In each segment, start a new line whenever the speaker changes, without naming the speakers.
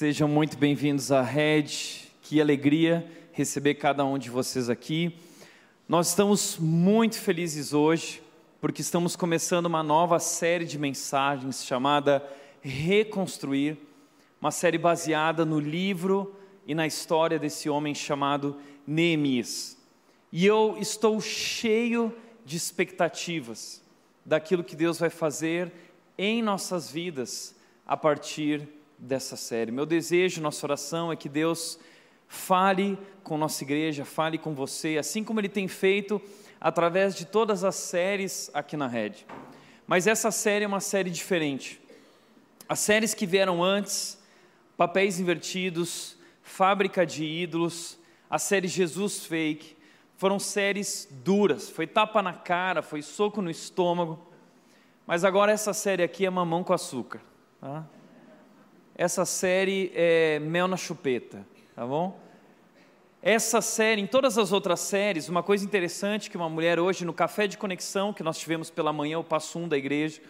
Sejam muito bem-vindos à Red. Que alegria receber cada um de vocês aqui. Nós estamos muito felizes hoje porque estamos começando uma nova série de mensagens chamada Reconstruir, uma série baseada no livro e na história desse homem chamado Neemias. E eu estou cheio de expectativas daquilo que Deus vai fazer em nossas vidas a partir dessa série. Meu desejo, nossa oração é que Deus fale com nossa igreja, fale com você, assim como Ele tem feito através de todas as séries aqui na Rede. Mas essa série é uma série diferente. As séries que vieram antes, Papéis Invertidos, Fábrica de Ídolos, a série Jesus Fake, foram séries duras, foi tapa na cara, foi soco no estômago. Mas agora essa série aqui é mamão com açúcar. Tá? Essa série é mel na chupeta, tá bom? Essa série, em todas as outras séries, uma coisa interessante que uma mulher hoje no café de conexão que nós tivemos pela manhã, o passo um da igreja,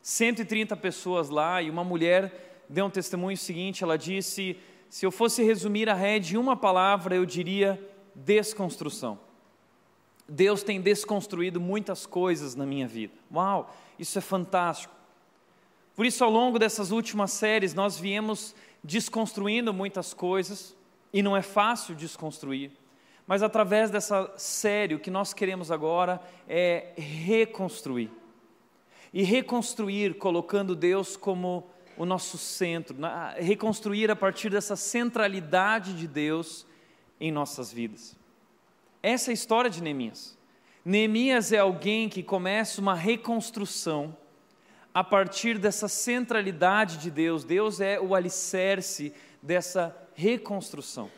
130 pessoas lá e uma mulher deu um testemunho seguinte, ela disse: "Se eu fosse resumir a rede em uma palavra, eu diria desconstrução". Deus tem desconstruído muitas coisas na minha vida. Uau, isso é fantástico. Por isso, ao longo dessas últimas séries, nós viemos desconstruindo muitas coisas, e não é fácil desconstruir, mas através dessa série, o que nós queremos agora é reconstruir. E reconstruir colocando Deus como o nosso centro, reconstruir a partir dessa centralidade de Deus em nossas vidas. Essa é a história de Neemias. Neemias é alguém que começa uma reconstrução a partir dessa centralidade de Deus. Deus é o alicerce dessa reconstrução.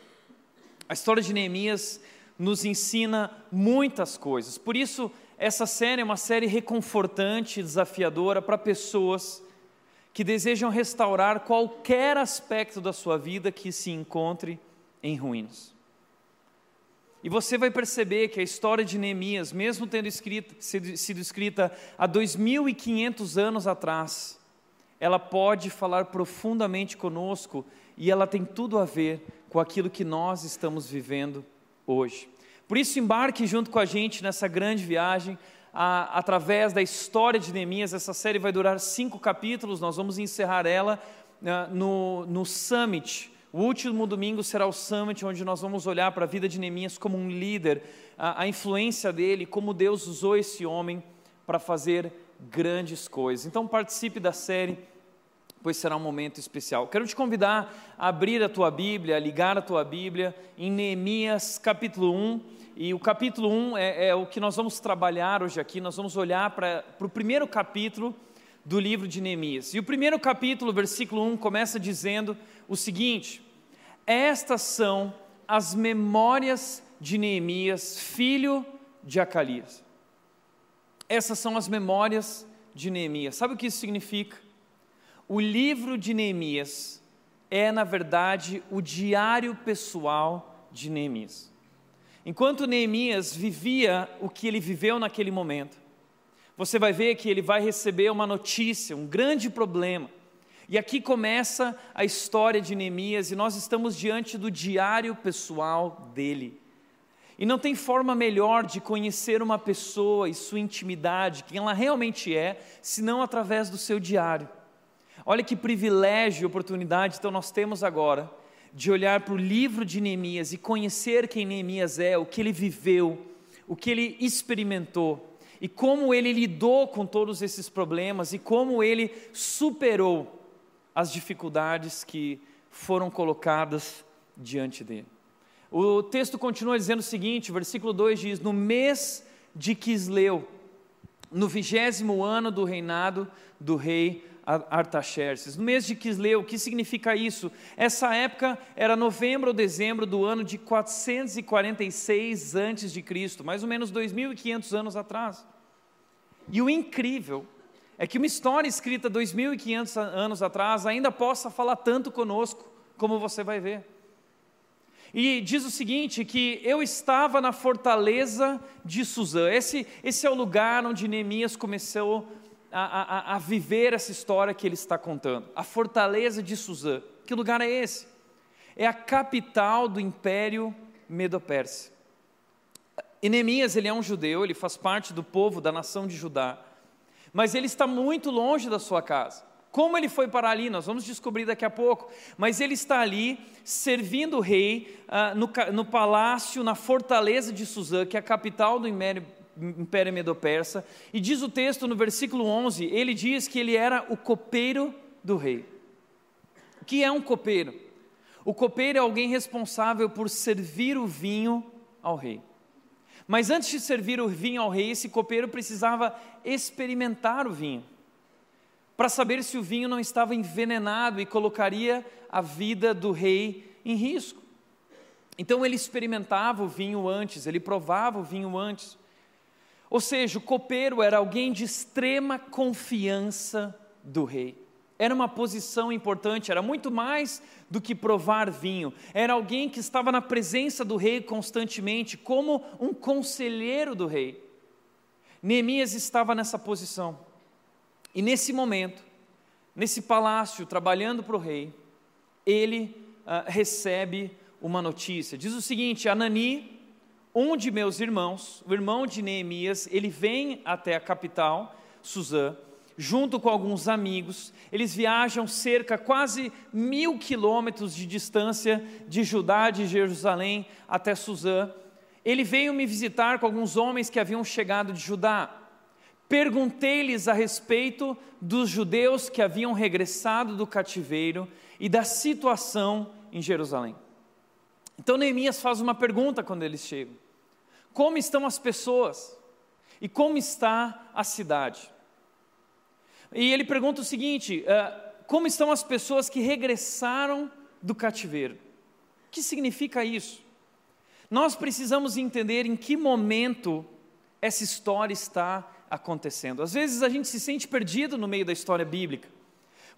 A história de Neemias nos ensina muitas coisas. Por isso, essa série é uma série reconfortante, desafiadora para pessoas que desejam restaurar qualquer aspecto da sua vida que se encontre em ruínas. E você vai perceber que a história de Neemias, mesmo tendo escrito, sido escrita há 2.500 anos atrás, ela pode falar profundamente conosco e ela tem tudo a ver com aquilo que nós estamos vivendo hoje. Por isso, embarque junto com a gente nessa grande viagem, a, através da história de Neemias. Essa série vai durar cinco capítulos, nós vamos encerrar ela uh, no, no Summit o último domingo será o Summit, onde nós vamos olhar para a vida de Neemias como um líder, a, a influência dele, como Deus usou esse homem para fazer grandes coisas. Então participe da série, pois será um momento especial. Quero te convidar a abrir a tua Bíblia, a ligar a tua Bíblia em Neemias capítulo 1. E o capítulo 1 é, é o que nós vamos trabalhar hoje aqui. Nós vamos olhar para, o primeiro capítulo do livro de Neemias. E o primeiro capítulo, versículo 1, começa dizendo o seguinte: Estas são as memórias de Neemias, filho de Acalias. Essas são as memórias de Neemias. Sabe o que isso significa? O livro de Neemias é, na verdade, o diário pessoal de Neemias. Enquanto Neemias vivia o que ele viveu naquele momento, você vai ver que ele vai receber uma notícia, um grande problema. E aqui começa a história de Neemias e nós estamos diante do diário pessoal dele. E não tem forma melhor de conhecer uma pessoa e sua intimidade, quem ela realmente é, senão através do seu diário. Olha que privilégio e oportunidade então nós temos agora de olhar para o livro de Neemias e conhecer quem Neemias é, o que ele viveu, o que ele experimentou e como ele lidou com todos esses problemas e como ele superou as dificuldades que foram colocadas diante dele. O texto continua dizendo o seguinte, versículo 2 diz: No mês de Quisleu, no vigésimo ano do reinado do rei Artaxerxes. No mês de Quisleu, o que significa isso? Essa época era novembro ou dezembro do ano de 446 antes de Cristo, mais ou menos 2500 anos atrás. E o incrível é que uma história escrita 2500 anos atrás ainda possa falar tanto conosco, como você vai ver. E diz o seguinte: que eu estava na fortaleza de Suzã. Esse, esse é o lugar onde Neemias começou a, a, a viver essa história que ele está contando. A fortaleza de Suzã. Que lugar é esse? É a capital do Império Medo-Persa. Neemias, ele é um judeu, ele faz parte do povo, da nação de Judá, mas ele está muito longe da sua casa. Como ele foi para ali, nós vamos descobrir daqui a pouco. Mas ele está ali servindo o rei uh, no, no, palácio, na fortaleza de Suzã, que é a capital do Império, Império Medo-Persa. E diz o texto no versículo 11: ele diz que ele era o copeiro do rei. O que é um copeiro? O copeiro é alguém responsável por servir o vinho ao rei. Mas antes de servir o vinho ao rei, esse copeiro precisava experimentar o vinho, para saber se o vinho não estava envenenado e colocaria a vida do rei em risco. Então ele experimentava o vinho antes, ele provava o vinho antes. Ou seja, o copeiro era alguém de extrema confiança do rei. Era uma posição importante, era muito mais do que provar vinho. Era alguém que estava na presença do rei constantemente, como um conselheiro do rei. Neemias estava nessa posição. E nesse momento, nesse palácio, trabalhando para o rei, ele uh, recebe uma notícia. Diz o seguinte: Anani, um de meus irmãos, o irmão de Neemias, ele vem até a capital, Suzã, junto com alguns amigos. Eles viajam cerca quase mil quilômetros de distância de Judá, de Jerusalém até Suzã. Ele veio me visitar com alguns homens que haviam chegado de Judá. Perguntei-lhes a respeito dos judeus que haviam regressado do cativeiro e da situação em Jerusalém. Então Neemias faz uma pergunta quando eles chegam: Como estão as pessoas? E como está a cidade? E ele pergunta o seguinte: uh, como estão as pessoas que regressaram do cativeiro? O que significa isso? Nós precisamos entender em que momento essa história está acontecendo. Às vezes a gente se sente perdido no meio da história bíblica.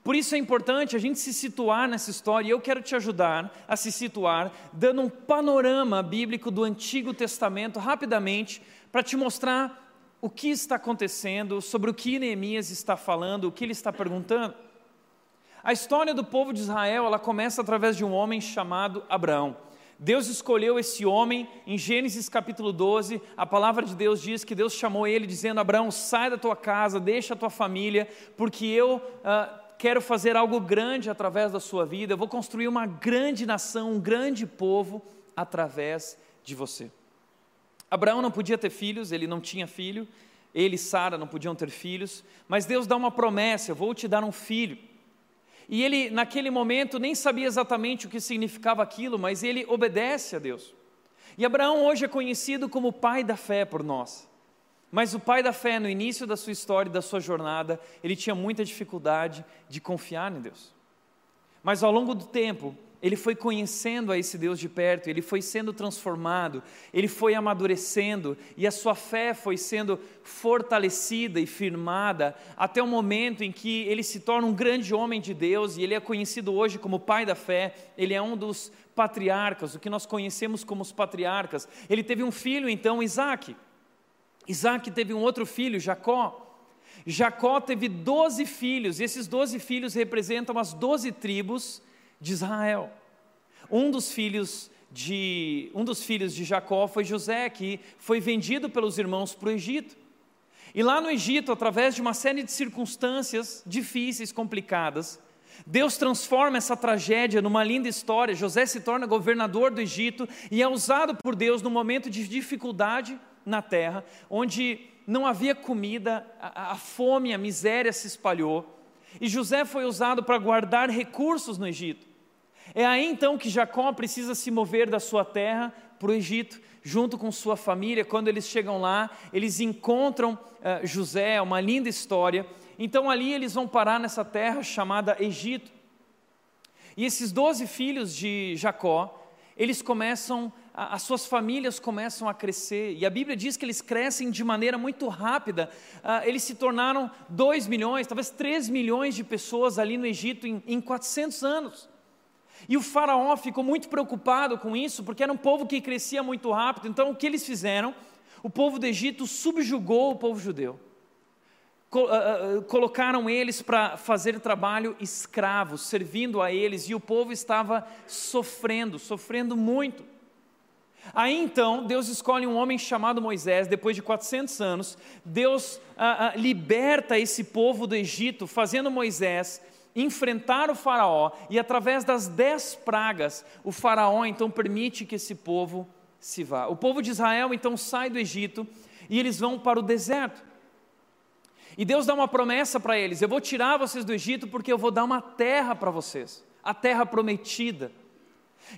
Por isso é importante a gente se situar nessa história, e eu quero te ajudar a se situar, dando um panorama bíblico do Antigo Testamento rapidamente, para te mostrar o que está acontecendo, sobre o que Neemias está falando, o que ele está perguntando. A história do povo de Israel, ela começa através de um homem chamado Abraão. Deus escolheu esse homem em Gênesis capítulo 12. A palavra de Deus diz que Deus chamou ele dizendo: Abraão, sai da tua casa, deixa a tua família, porque eu uh, quero fazer algo grande através da sua vida. Eu vou construir uma grande nação, um grande povo através de você. Abraão não podia ter filhos, ele não tinha filho, ele e Sara não podiam ter filhos, mas Deus dá uma promessa: eu vou te dar um filho. E ele, naquele momento, nem sabia exatamente o que significava aquilo, mas ele obedece a Deus. E Abraão hoje é conhecido como o pai da fé por nós. Mas o pai da fé, no início da sua história, da sua jornada, ele tinha muita dificuldade de confiar em Deus. Mas ao longo do tempo, ele foi conhecendo a esse Deus de perto, ele foi sendo transformado, ele foi amadurecendo e a sua fé foi sendo fortalecida e firmada até o momento em que ele se torna um grande homem de Deus e ele é conhecido hoje como pai da fé, ele é um dos patriarcas, o que nós conhecemos como os patriarcas. Ele teve um filho então, Isaac. Isaac teve um outro filho, Jacó. Jacó teve doze filhos, e esses doze filhos representam as doze tribos de Israel. Um dos filhos de um dos filhos de Jacó foi José, que foi vendido pelos irmãos para o Egito. E lá no Egito, através de uma série de circunstâncias difíceis, complicadas, Deus transforma essa tragédia numa linda história. José se torna governador do Egito e é usado por Deus no momento de dificuldade na terra, onde não havia comida, a, a fome, a miséria se espalhou. E José foi usado para guardar recursos no Egito. É aí então que Jacó precisa se mover da sua terra para o Egito, junto com sua família. Quando eles chegam lá, eles encontram uh, José, uma linda história. Então ali eles vão parar nessa terra chamada Egito. E esses doze filhos de Jacó, eles começam, as suas famílias começam a crescer, e a Bíblia diz que eles crescem de maneira muito rápida, uh, eles se tornaram 2 milhões, talvez 3 milhões de pessoas ali no Egito em, em 400 anos. E o faraó ficou muito preocupado com isso, porque era um povo que crescia muito rápido. Então, o que eles fizeram? O povo do Egito subjugou o povo judeu. colocaram eles para fazer trabalho escravo, servindo a eles, e o povo estava sofrendo, sofrendo muito. Aí então, Deus escolhe um homem chamado Moisés, depois de 400 anos, Deus ah, ah, liberta esse povo do Egito, fazendo Moisés enfrentar o Faraó, e através das dez pragas, o Faraó então permite que esse povo se vá. O povo de Israel então sai do Egito e eles vão para o deserto. E Deus dá uma promessa para eles: eu vou tirar vocês do Egito porque eu vou dar uma terra para vocês, a terra prometida.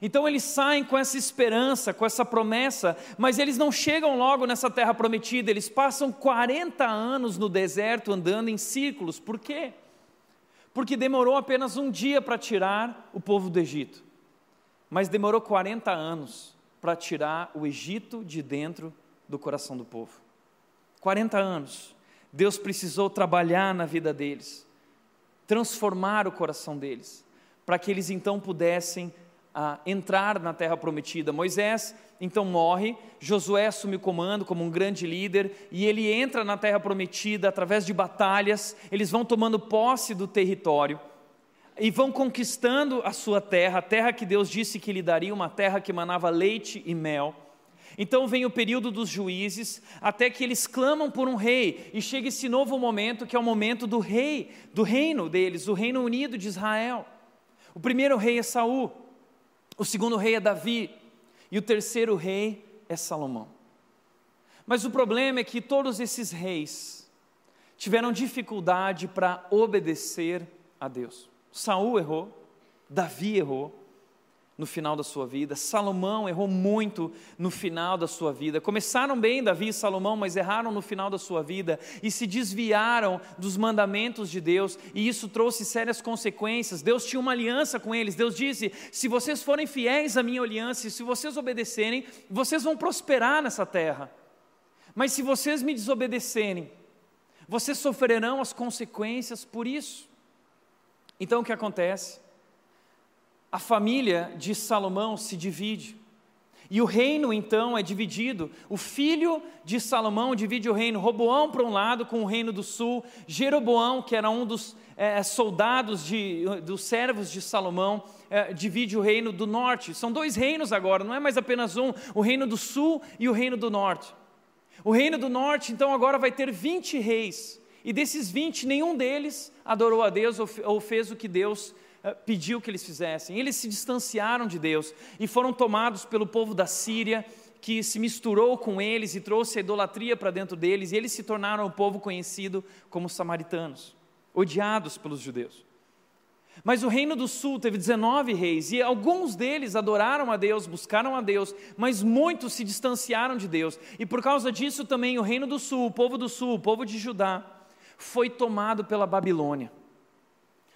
Então eles saem com essa esperança, com essa promessa, mas eles não chegam logo nessa terra prometida, eles passam 40 anos no deserto andando em círculos. Por quê? Porque demorou apenas um dia para tirar o povo do Egito, mas demorou 40 anos para tirar o Egito de dentro do coração do povo. 40 anos. Deus precisou trabalhar na vida deles, transformar o coração deles, para que eles então pudessem ah, entrar na terra prometida. Moisés então morre, Josué assume o comando como um grande líder e ele entra na terra prometida através de batalhas, eles vão tomando posse do território e vão conquistando a sua terra, a terra que Deus disse que lhe daria, uma terra que manava leite e mel. Então vem o período dos juízes, até que eles clamam por um rei, e chega esse novo momento, que é o momento do rei, do reino deles, o reino unido de Israel. O primeiro rei é Saul, o segundo rei é Davi, e o terceiro rei é Salomão. Mas o problema é que todos esses reis tiveram dificuldade para obedecer a Deus. Saul errou, Davi errou, no final da sua vida. Salomão errou muito no final da sua vida. Começaram bem Davi e Salomão, mas erraram no final da sua vida e se desviaram dos mandamentos de Deus, e isso trouxe sérias consequências. Deus tinha uma aliança com eles. Deus disse: "Se vocês forem fiéis à minha aliança, e se vocês obedecerem, vocês vão prosperar nessa terra. Mas se vocês me desobedecerem, vocês sofrerão as consequências por isso." Então o que acontece? A família de Salomão se divide. E o reino então é dividido. O filho de Salomão divide o reino. Roboão para um lado com o reino do sul. Jeroboão, que era um dos é, soldados de, dos servos de Salomão, é, divide o reino do norte. São dois reinos agora, não é mais apenas um: o reino do sul e o reino do norte. O reino do norte então agora vai ter 20 reis. E desses 20, nenhum deles adorou a Deus ou fez o que Deus pediu que eles fizessem. Eles se distanciaram de Deus e foram tomados pelo povo da Síria, que se misturou com eles e trouxe a idolatria para dentro deles, e eles se tornaram o povo conhecido como samaritanos, odiados pelos judeus. Mas o reino do sul teve 19 reis, e alguns deles adoraram a Deus, buscaram a Deus, mas muitos se distanciaram de Deus, e por causa disso também o reino do sul, o povo do sul, o povo de Judá, foi tomado pela Babilônia.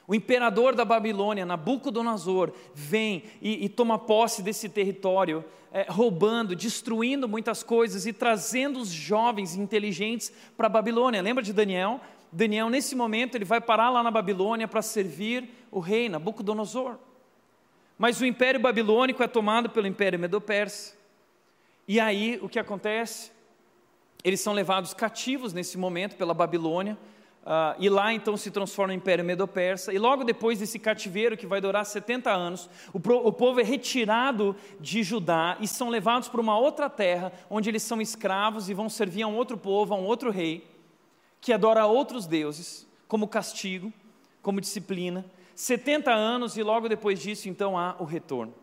O imperador da Babilônia, Nabucodonosor, vem e, e toma posse desse território, é, roubando, destruindo muitas coisas e trazendo os jovens inteligentes para a Babilônia. Lembra de Daniel? Daniel, nesse momento, ele vai parar lá na Babilônia para servir o rei Nabucodonosor. Mas o império babilônico é tomado pelo império medo-persa. E aí, o que acontece? Eles são levados cativos nesse momento pela Babilônia Uh, e lá então se transforma no Império Medo-Persa, e logo depois desse cativeiro que vai durar 70 anos, o, pro, o, povo é retirado de Judá e são levados para uma outra terra, onde eles são escravos e vão servir a um outro povo, a um outro rei, que adora outros deuses, como castigo, como disciplina. 70 anos e logo depois disso então há o retorno.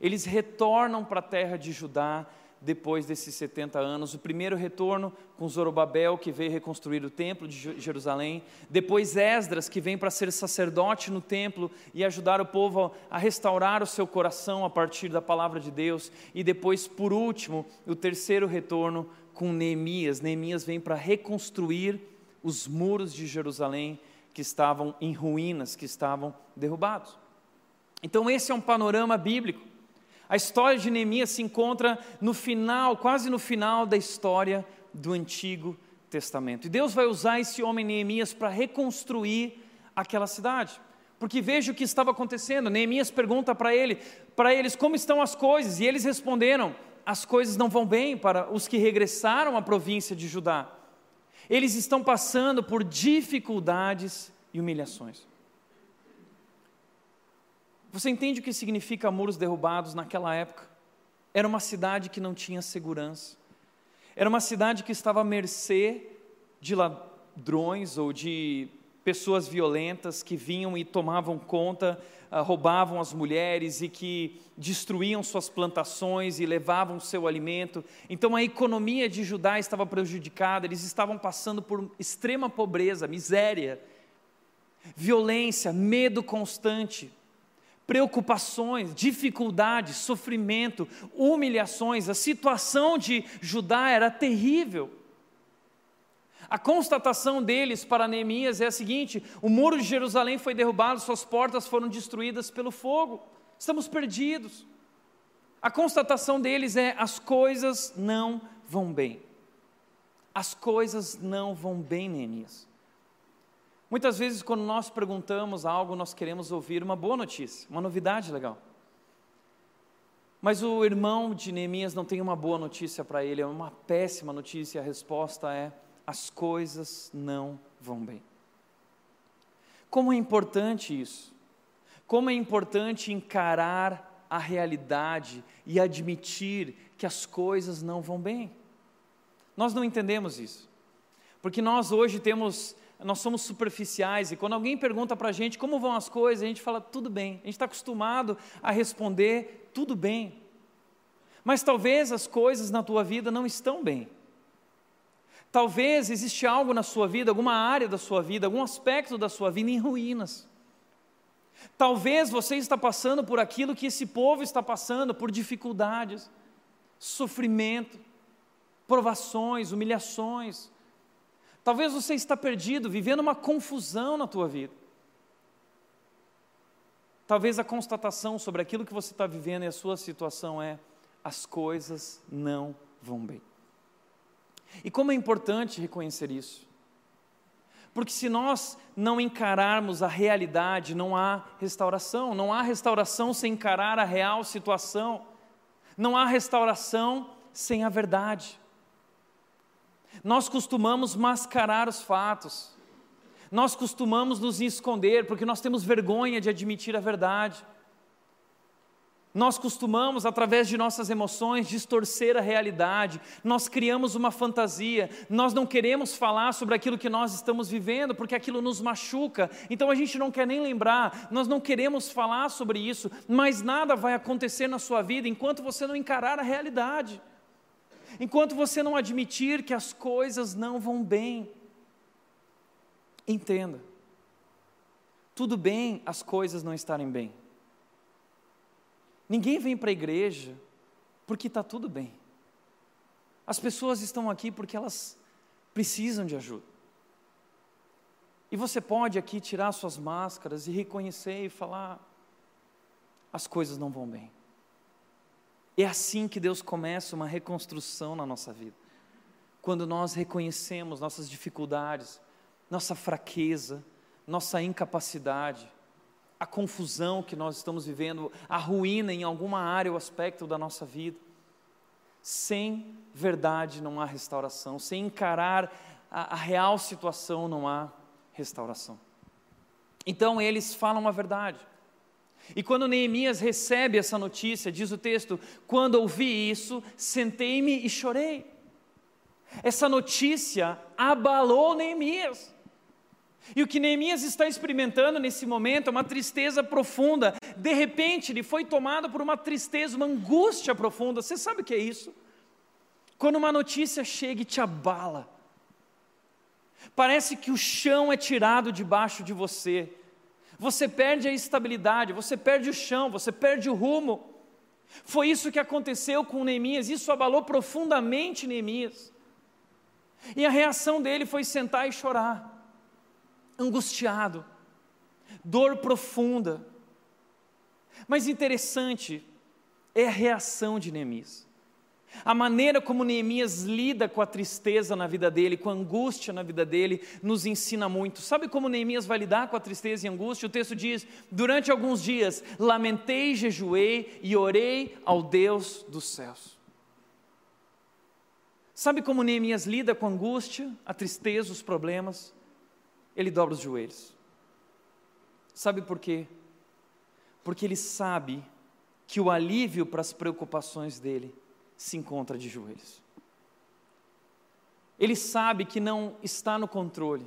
Eles retornam para a terra de Judá, depois desses 70 anos. O primeiro retorno com Zorobabel, que veio reconstruir o templo de Jerusalém. Depois Esdras, que vem para ser sacerdote no templo e ajudar o povo a restaurar o seu coração a partir da palavra de Deus. E depois, por último, o terceiro retorno com Neemias. Neemias vem para reconstruir os muros de Jerusalém que estavam em ruínas, que estavam derrubados. Então, esse é um panorama bíblico. A história de Neemias se encontra no final, quase no final da história do Antigo Testamento. E Deus vai usar esse homem Neemias para reconstruir aquela cidade. Porque veja o que estava acontecendo. Neemias pergunta para ele, para eles como estão as coisas, e eles responderam: as coisas não vão bem para os que regressaram à província de Judá. Eles estão passando por dificuldades e humilhações. Você entende o que significa muros derrubados naquela época? Era uma cidade que não tinha segurança. Era uma cidade que estava à mercê de ladrões ou de pessoas violentas que vinham e tomavam conta, uh, roubavam as mulheres e que destruíam suas plantações e levavam seu alimento. Então a economia de Judá estava prejudicada, eles estavam passando por extrema pobreza, miséria, violência, medo constante, preocupações, dificuldades, sofrimento, humilhações. A situação de Judá era terrível. A constatação deles para Neemias é a seguinte: o muro de Jerusalém foi derrubado, suas portas foram destruídas pelo fogo, estamos perdidos. A constatação deles é: as coisas não vão bem. As coisas não vão bem, Neemias. Muitas vezes, quando nós perguntamos algo, nós queremos ouvir uma boa notícia, uma novidade legal. Mas o irmão de Neemias não tem uma boa notícia para ele, é uma péssima notícia. A resposta é: as coisas não vão bem. Como é importante isso? Como é importante encarar a realidade e admitir que as coisas não vão bem. Nós não entendemos isso, porque nós hoje temos, nós somos superficiais e quando alguém pergunta para a gente como vão as coisas, a gente fala tudo bem. A gente está acostumado a responder tudo bem. Mas talvez as coisas na tua vida não estão bem. Talvez existe algo na sua vida, alguma área da sua vida, algum aspecto da sua vida em ruínas. Talvez você está passando por aquilo que esse povo está passando, por dificuldades, sofrimento, provações, humilhações. Talvez você está perdido, vivendo uma confusão na tua vida. Talvez a constatação sobre aquilo que você está vivendo e a sua situação é: as coisas não vão bem. E como é importante reconhecer isso. Porque se nós não encararmos a realidade, não há restauração, não há restauração sem encarar a real situação, não há restauração sem a verdade. Nós costumamos mascarar os fatos, nós costumamos nos esconder porque nós temos vergonha de admitir a verdade. Nós costumamos, através de nossas emoções, distorcer a realidade, nós criamos uma fantasia, nós não queremos falar sobre aquilo que nós estamos vivendo, porque aquilo nos machuca, então a gente não quer nem lembrar, nós não queremos falar sobre isso, mas nada vai acontecer na sua vida enquanto você não encarar a realidade, enquanto você não admitir que as coisas não vão bem. Entenda, tudo bem as coisas não estarem bem. Ninguém vem para a igreja porque está tudo bem. As pessoas estão aqui porque elas precisam de ajuda. E você pode aqui tirar suas máscaras e reconhecer e falar: as coisas não vão bem. É assim que Deus começa uma reconstrução na nossa vida. Quando nós reconhecemos nossas dificuldades, nossa fraqueza, nossa incapacidade, a confusão que nós estamos vivendo, a ruína em alguma área ou aspecto da nossa vida. Sem verdade não há restauração, sem encarar a, a real situação não há restauração. Então eles falam a verdade. E quando Neemias recebe essa notícia, diz o texto: quando ouvi isso, sentei-me e chorei. Essa notícia abalou Neemias. E o que Neemias está experimentando nesse momento é uma tristeza profunda. De repente, ele foi tomado por uma tristeza, uma angústia profunda. Você sabe o que é isso? Quando uma notícia chega e te abala, parece que o chão é tirado debaixo de você. Você perde a estabilidade, você perde o chão, você perde o rumo. Foi isso que aconteceu com Neemias, isso abalou profundamente Neemias. E a reação dele foi sentar e chorar angustiado, dor profunda. Mas interessante é a reação de Neemias. A maneira como Neemias lida com a tristeza na vida dele, com a angústia na vida dele, nos ensina muito. Sabe como Neemias vai lidar com a tristeza e a angústia? O texto diz: Durante alguns dias lamentei, jejuei e orei ao Deus dos céus. Sabe como Neemias lida com a angústia, a tristeza, os problemas? Ele dobra os joelhos. Sabe por quê? Porque ele sabe que o alívio para as preocupações dele se encontra de joelhos. Ele sabe que não está no controle,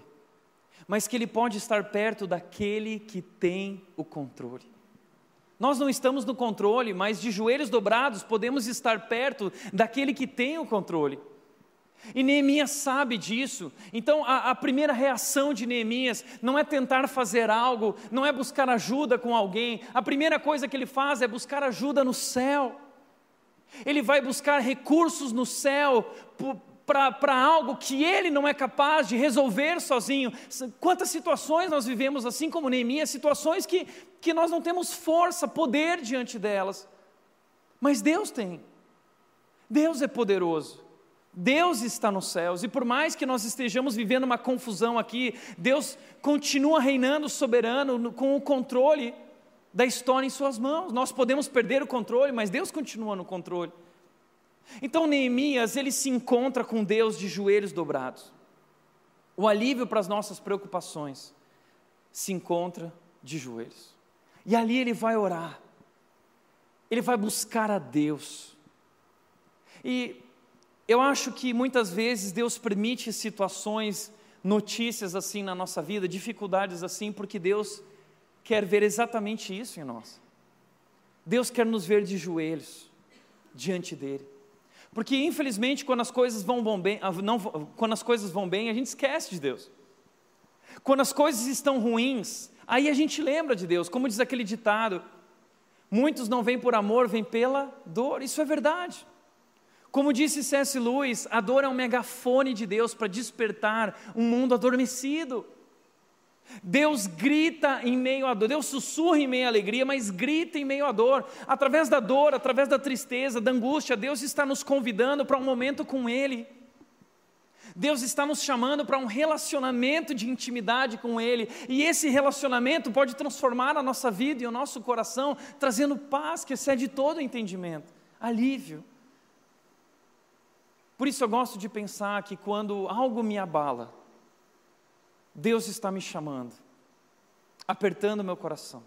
mas que ele pode estar perto daquele que tem o controle. Nós não estamos no controle, mas de joelhos dobrados podemos estar perto daquele que tem o controle. E Neemias sabe disso. Então, a, a, primeira reação de Neemias não é tentar fazer algo, não é buscar ajuda com alguém. A primeira coisa que ele faz é buscar ajuda no céu. Ele vai buscar recursos no céu para algo que ele não é capaz de resolver sozinho. Quantas situações nós vivemos assim como Neemias, situações que, que nós não temos força, poder diante delas. Mas Deus tem. Deus é poderoso. Deus está nos céus, e por mais que nós estejamos vivendo uma confusão aqui, Deus continua reinando soberano, com o controle da história em Suas mãos. Nós podemos perder o controle, mas Deus continua no controle. Então Neemias, ele se encontra com Deus de joelhos dobrados. O alívio para as nossas preocupações se encontra de joelhos. E ali ele vai orar. Ele vai buscar a Deus. E eu acho que muitas vezes Deus permite situações, notícias assim na nossa vida, dificuldades assim, porque Deus quer ver exatamente isso em nós. Deus quer nos ver de joelhos diante dele. Porque infelizmente quando as coisas vão, bem, ah, não, quando as coisas vão bem, a gente esquece de Deus. Quando as coisas estão ruins, aí a gente lembra de Deus, como diz aquele ditado: muitos não vêm por amor, vêm pela dor. Isso é verdade. Como disse C.S. Lewis, a dor é um megafone de Deus para despertar um mundo adormecido. Deus grita em meio à dor, Deus sussurra em meio à alegria, mas grita em meio à dor. Através da dor, através da tristeza, da angústia, Deus está nos convidando para um momento com Ele. Deus está nos chamando para um relacionamento de intimidade com Ele, e esse relacionamento pode transformar a nossa vida e o nosso coração, trazendo paz que excede todo entendimento, alívio. Por isso eu gosto de pensar que quando algo me abala, Deus está me chamando, apertando meu coração.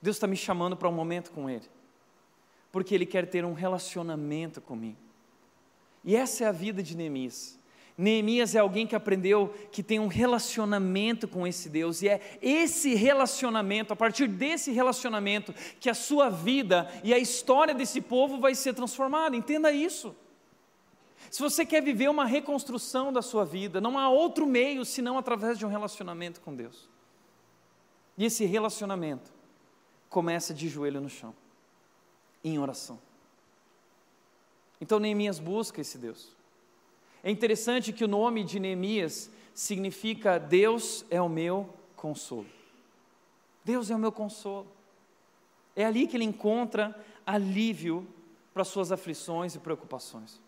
Deus está me chamando para um momento com Ele, porque Ele quer ter um relacionamento comigo. E essa é a vida de Neemias. Neemias é alguém que aprendeu que tem um relacionamento com esse Deus, e é esse relacionamento, a partir desse relacionamento, que a sua vida e a história desse povo vai ser transformada. Entenda isso. Se você quer viver uma reconstrução da sua vida, não há outro meio senão através de um relacionamento com Deus. E esse relacionamento começa de joelho no chão, em oração. Então Neemias busca esse Deus. É interessante que o nome de Neemias significa Deus é o meu consolo. Deus é o meu consolo. É ali que ele encontra alívio para suas aflições e preocupações.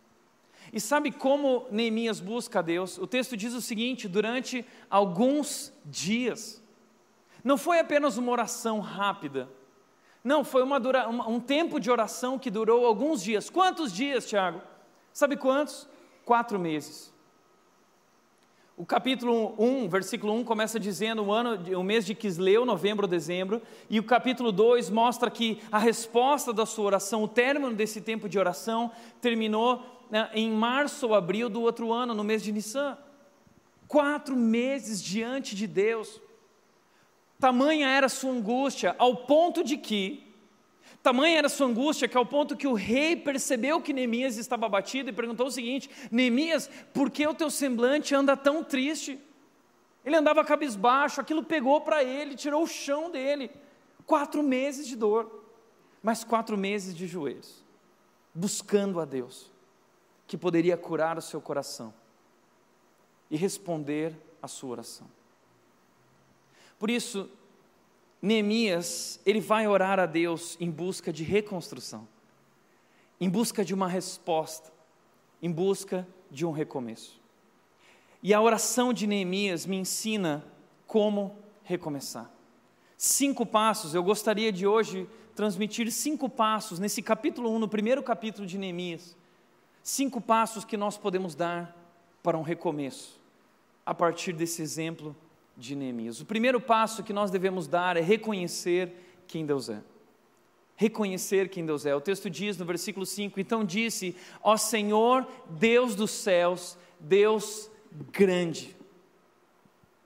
E sabe como Neemias busca a Deus? O texto diz o seguinte: durante alguns dias. Não foi apenas uma oração rápida. Não, foi uma dura, um tempo de oração que durou alguns dias. Quantos dias, Tiago? Sabe quantos? Quatro meses. O capítulo 1, versículo 1 começa dizendo o, ano, o mês de Quisleu, novembro, dezembro, e o capítulo 2 mostra que a resposta da sua oração, o término desse tempo de oração, terminou né, em março ou abril do outro ano, no mês de Nissan. Quatro meses diante de Deus. Tamanha era sua angústia, ao ponto de que, tamanha era sua angústia, que ao ponto que o rei percebeu que Neemias estava abatido e perguntou o seguinte: Neemias, por que o teu semblante anda tão triste? Ele andava cabisbaixo, aquilo pegou para ele, tirou o chão dele. Quatro meses de dor, mas quatro meses de joelhos, buscando a Deus que poderia curar o seu coração e responder à sua oração. Por isso, Neemias, ele vai orar a Deus em busca de reconstrução, em busca de uma resposta, em busca de um recomeço. E a oração de Neemias me ensina como recomeçar. Cinco passos, eu gostaria de hoje transmitir cinco passos nesse capítulo 1, no primeiro capítulo de Neemias, Cinco passos que nós podemos dar para um recomeço, a partir desse exemplo de Neemias. O primeiro passo que nós devemos dar é reconhecer quem Deus é. Reconhecer quem Deus é. O texto diz no versículo 5: Então disse: Ó Senhor, Deus dos céus, Deus grande.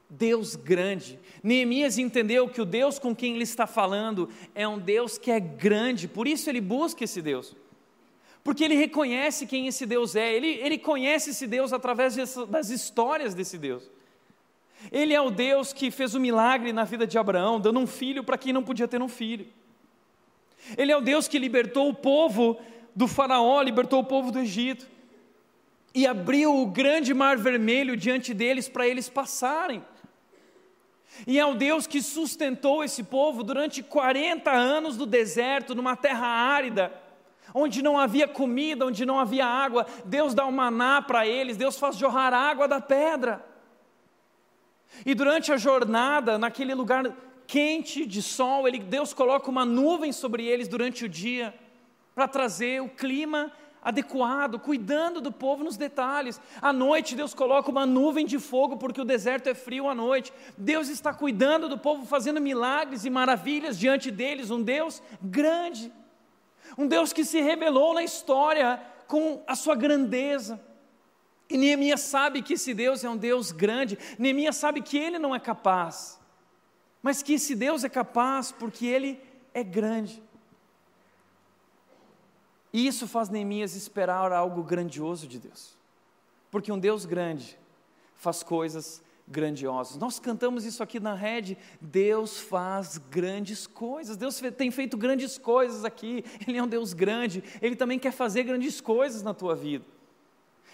Deus grande. Neemias entendeu que o Deus com quem ele está falando é um Deus que é grande, por isso ele busca esse Deus. Porque ele reconhece quem esse Deus é, ele, ele conhece esse Deus através das histórias desse Deus. Ele é o Deus que fez o um milagre na vida de Abraão, dando um filho para quem não podia ter um filho. Ele é o Deus que libertou o povo do Faraó, libertou o povo do Egito e abriu o grande mar vermelho diante deles para eles passarem. E é o Deus que sustentou esse povo durante 40 anos no deserto, numa terra árida, onde não havia comida, onde não havia água. Deus dá um maná para eles, Deus faz jorrar água da pedra. E durante a jornada, naquele lugar quente de sol, ele, Deus coloca uma nuvem sobre eles durante o dia, para trazer o clima adequado, cuidando do povo nos detalhes. À noite, Deus coloca uma nuvem de fogo, porque o deserto é frio à noite. Deus está cuidando do povo, fazendo milagres e maravilhas diante deles. Um Deus grande, um Deus que se revelou na história com a sua grandeza. E Neemias sabe que esse Deus é um Deus grande, Neemias sabe que ele não é capaz, mas que esse Deus é capaz porque ele é grande. E isso faz Neemias esperar algo grandioso de Deus. Porque um Deus grande faz coisas grandiosas. Nós cantamos isso aqui na rede. Deus faz grandes coisas. Deus tem feito grandes coisas aqui. Ele é um Deus grande. Ele também quer fazer grandes coisas na tua vida.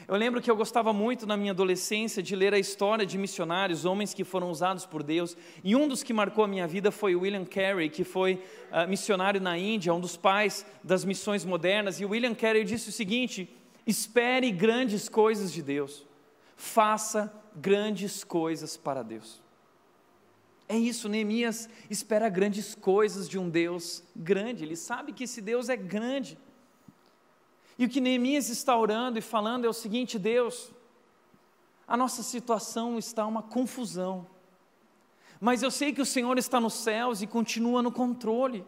Eu lembro que eu gostava muito na minha adolescência de ler a história de missionários, homens que foram usados por Deus, e um dos que marcou a minha vida foi William Carey, que foi uh, missionário na Índia, um dos pais das missões modernas. E William Carey disse o seguinte: espere grandes coisas de Deus, faça grandes coisas para Deus. É isso, Neemias espera grandes coisas de um Deus grande, ele sabe que esse Deus é grande. E o que Neemias está orando e falando é o seguinte: Deus, a nossa situação está uma confusão, mas eu sei que o Senhor está nos céus e continua no controle.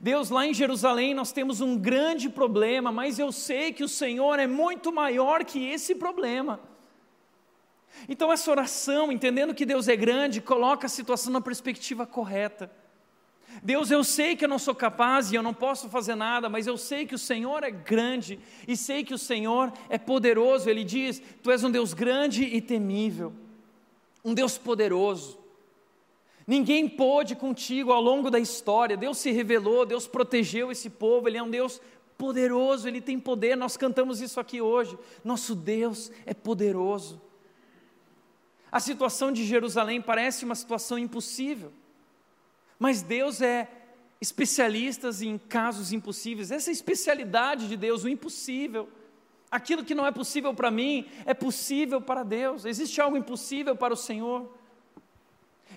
Deus, lá em Jerusalém nós temos um grande problema, mas eu sei que o Senhor é muito maior que esse problema. Então, essa oração, entendendo que Deus é grande, coloca a situação na perspectiva correta. Deus, eu sei que eu não sou capaz e eu não posso fazer nada, mas eu sei que o Senhor é grande e sei que o Senhor é poderoso. Ele diz: Tu és um Deus grande e temível, um Deus poderoso. Ninguém pôde contigo ao longo da história. Deus se revelou, Deus protegeu esse povo. Ele é um Deus poderoso, ele tem poder. Nós cantamos isso aqui hoje. Nosso Deus é poderoso. A situação de Jerusalém parece uma situação impossível. Mas Deus é especialista em casos impossíveis. Essa é a especialidade de Deus, o impossível. Aquilo que não é possível para mim é possível para Deus. Existe algo impossível para o Senhor.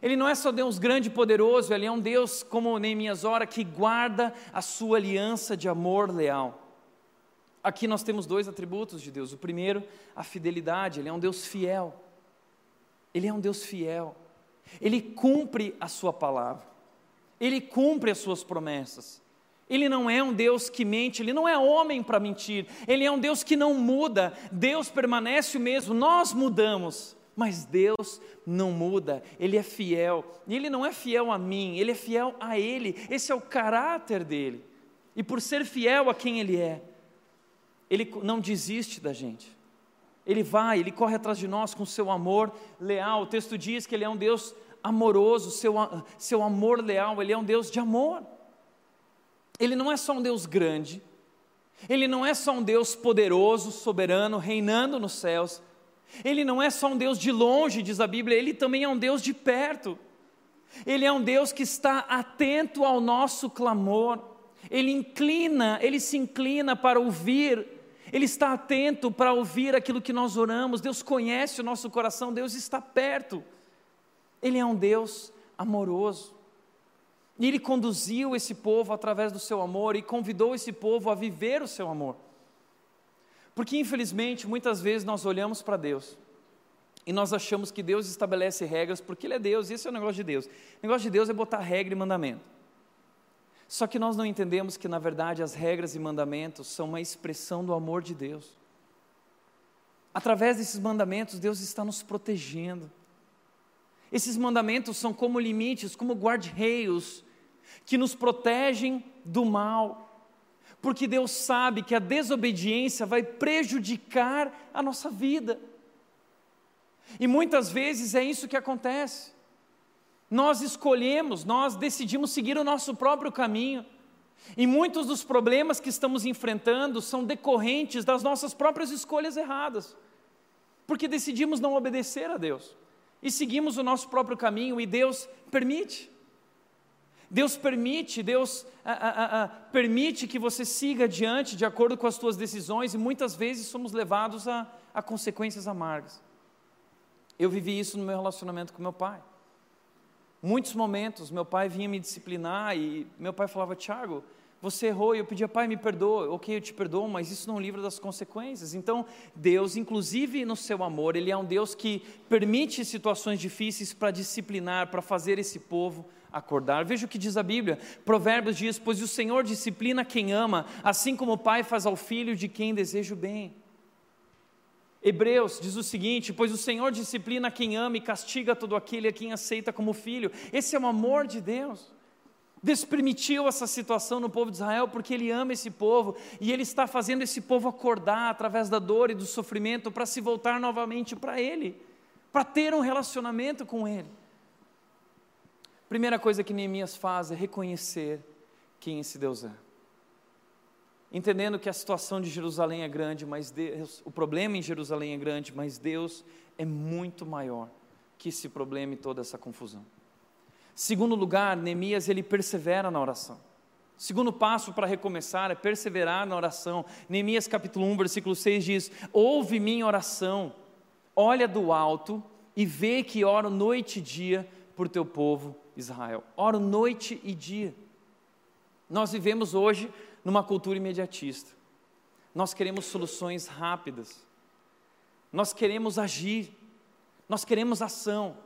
Ele não é só Deus grande e poderoso, ele é um Deus, como Neemias ora, que guarda a sua aliança de amor leal. Aqui nós temos dois atributos de Deus. O primeiro, a fidelidade, ele é um Deus fiel. Ele é um Deus fiel. Ele cumpre a sua palavra. Ele cumpre as suas promessas. Ele não é um Deus que mente, ele não é homem para mentir, ele é um Deus que não muda, Deus permanece o mesmo, nós mudamos, mas Deus não muda, ele é fiel, e ele não é fiel a mim, ele é fiel a ele, esse é o caráter dele, e por ser fiel a quem ele é, ele não desiste da gente, ele vai, ele corre atrás de nós com seu amor leal, o texto diz que ele é um Deus amoroso, seu, seu amor leal, Ele é um Deus de amor. Ele não é só um Deus grande, Ele não é só um Deus poderoso, soberano, reinando nos céus, Ele não é só um Deus de longe, diz a Bíblia, Ele também é um Deus de perto. Ele é um Deus que está atento ao nosso clamor, Ele inclina, Ele se inclina para ouvir, Ele está atento para ouvir aquilo que nós oramos, Deus conhece o nosso coração, Deus está perto. Ele é um Deus amoroso. E ele conduziu esse povo através do seu amor e convidou esse povo a viver o seu amor. Porque infelizmente muitas vezes nós olhamos para Deus e nós achamos que Deus estabelece regras porque Ele é Deus, e esse é o negócio de Deus. O negócio de Deus é botar regra e mandamento. Só que nós não entendemos que, na verdade, as regras e mandamentos são uma expressão do amor de Deus. Através desses mandamentos, Deus está nos protegendo. Esses mandamentos são como limites, como guarda-reios, que nos protegem do mal, porque Deus sabe que a desobediência vai prejudicar a nossa vida. E muitas vezes é isso que acontece. Nós escolhemos, nós decidimos seguir o nosso próprio caminho. E muitos dos problemas que estamos enfrentando são decorrentes das nossas próprias escolhas erradas, porque decidimos não obedecer a Deus e seguimos o nosso próprio caminho e Deus permite. Deus permite, Deus a, a, a, permite que você siga adiante de acordo com as suas decisões e muitas vezes somos levados a, a consequências amargas. Eu vivi isso no meu relacionamento com meu pai. Muitos momentos, meu pai vinha me disciplinar e meu pai falava: Tiago, você errou. E eu pedia, pai, me perdoa. Ok, eu te perdoo, mas isso não livra das consequências. Então, Deus, inclusive no seu amor, Ele é um Deus que permite situações difíceis para disciplinar, para fazer esse povo acordar. Veja o que diz a Bíblia. Provérbios diz: Pois o Senhor disciplina quem ama, assim como o pai faz ao filho de quem deseja o bem. Hebreus diz o seguinte: Pois o Senhor disciplina quem ama e castiga todo aquele a quem aceita como filho. Esse é o amor de Deus. Deus permitiu essa situação no povo de Israel porque Ele ama esse povo e Ele está fazendo esse povo acordar através da dor e do sofrimento para se voltar novamente para Ele, para ter um relacionamento com Ele. Primeira coisa que Neemias faz é reconhecer quem esse Deus é entendendo que a situação de Jerusalém é grande, mas Deus, o problema em Jerusalém é grande, mas Deus é muito maior que esse problema e toda essa confusão. Segundo lugar, Neemias ele persevera na oração. Segundo passo para recomeçar é perseverar na oração. Neemias capítulo 1, versículo 6 diz: Ouve minha oração, olha do alto e vê que oro noite e dia por teu povo Israel. Oro noite e dia. Nós vivemos hoje numa cultura imediatista. Nós queremos soluções rápidas. Nós queremos agir. Nós queremos ação.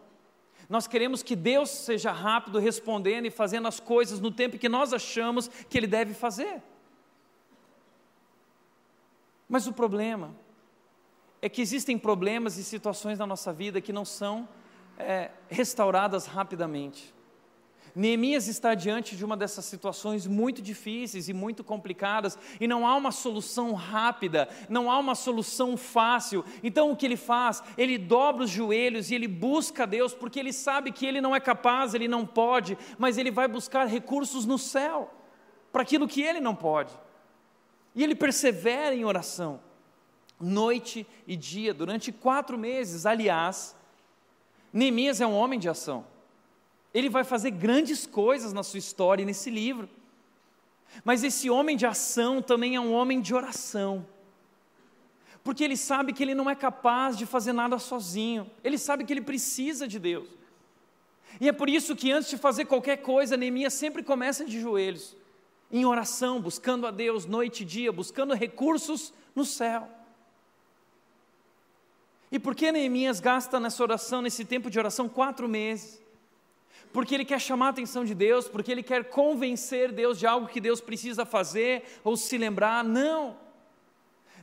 Nós queremos que Deus seja rápido respondendo e fazendo as coisas no tempo que nós achamos que Ele deve fazer. Mas o problema é que existem problemas e situações na nossa vida que não são é, restauradas rapidamente. Neemias está diante de uma dessas situações muito difíceis e muito complicadas, e não há uma solução rápida, não há uma solução fácil. Então o que ele faz? Ele dobra os joelhos e ele busca Deus, porque ele sabe que ele não é capaz, ele não pode, mas ele vai buscar recursos no céu, para aquilo que ele não pode. E ele persevera em oração, noite e dia, durante quatro meses. Aliás, Neemias é um homem de ação. Ele vai fazer grandes coisas na sua história nesse livro. Mas esse homem de ação também é um homem de oração. Porque ele sabe que ele não é capaz de fazer nada sozinho. Ele sabe que ele precisa de Deus. E é por isso que antes de fazer qualquer coisa, Neemias sempre começa de joelhos, em oração, buscando a Deus noite e dia, buscando recursos no céu. E por que Neemias gasta nessa oração, nesse tempo de oração, quatro meses? porque ele quer chamar a atenção de Deus, porque ele quer convencer Deus de algo que Deus precisa fazer ou se lembrar. Não.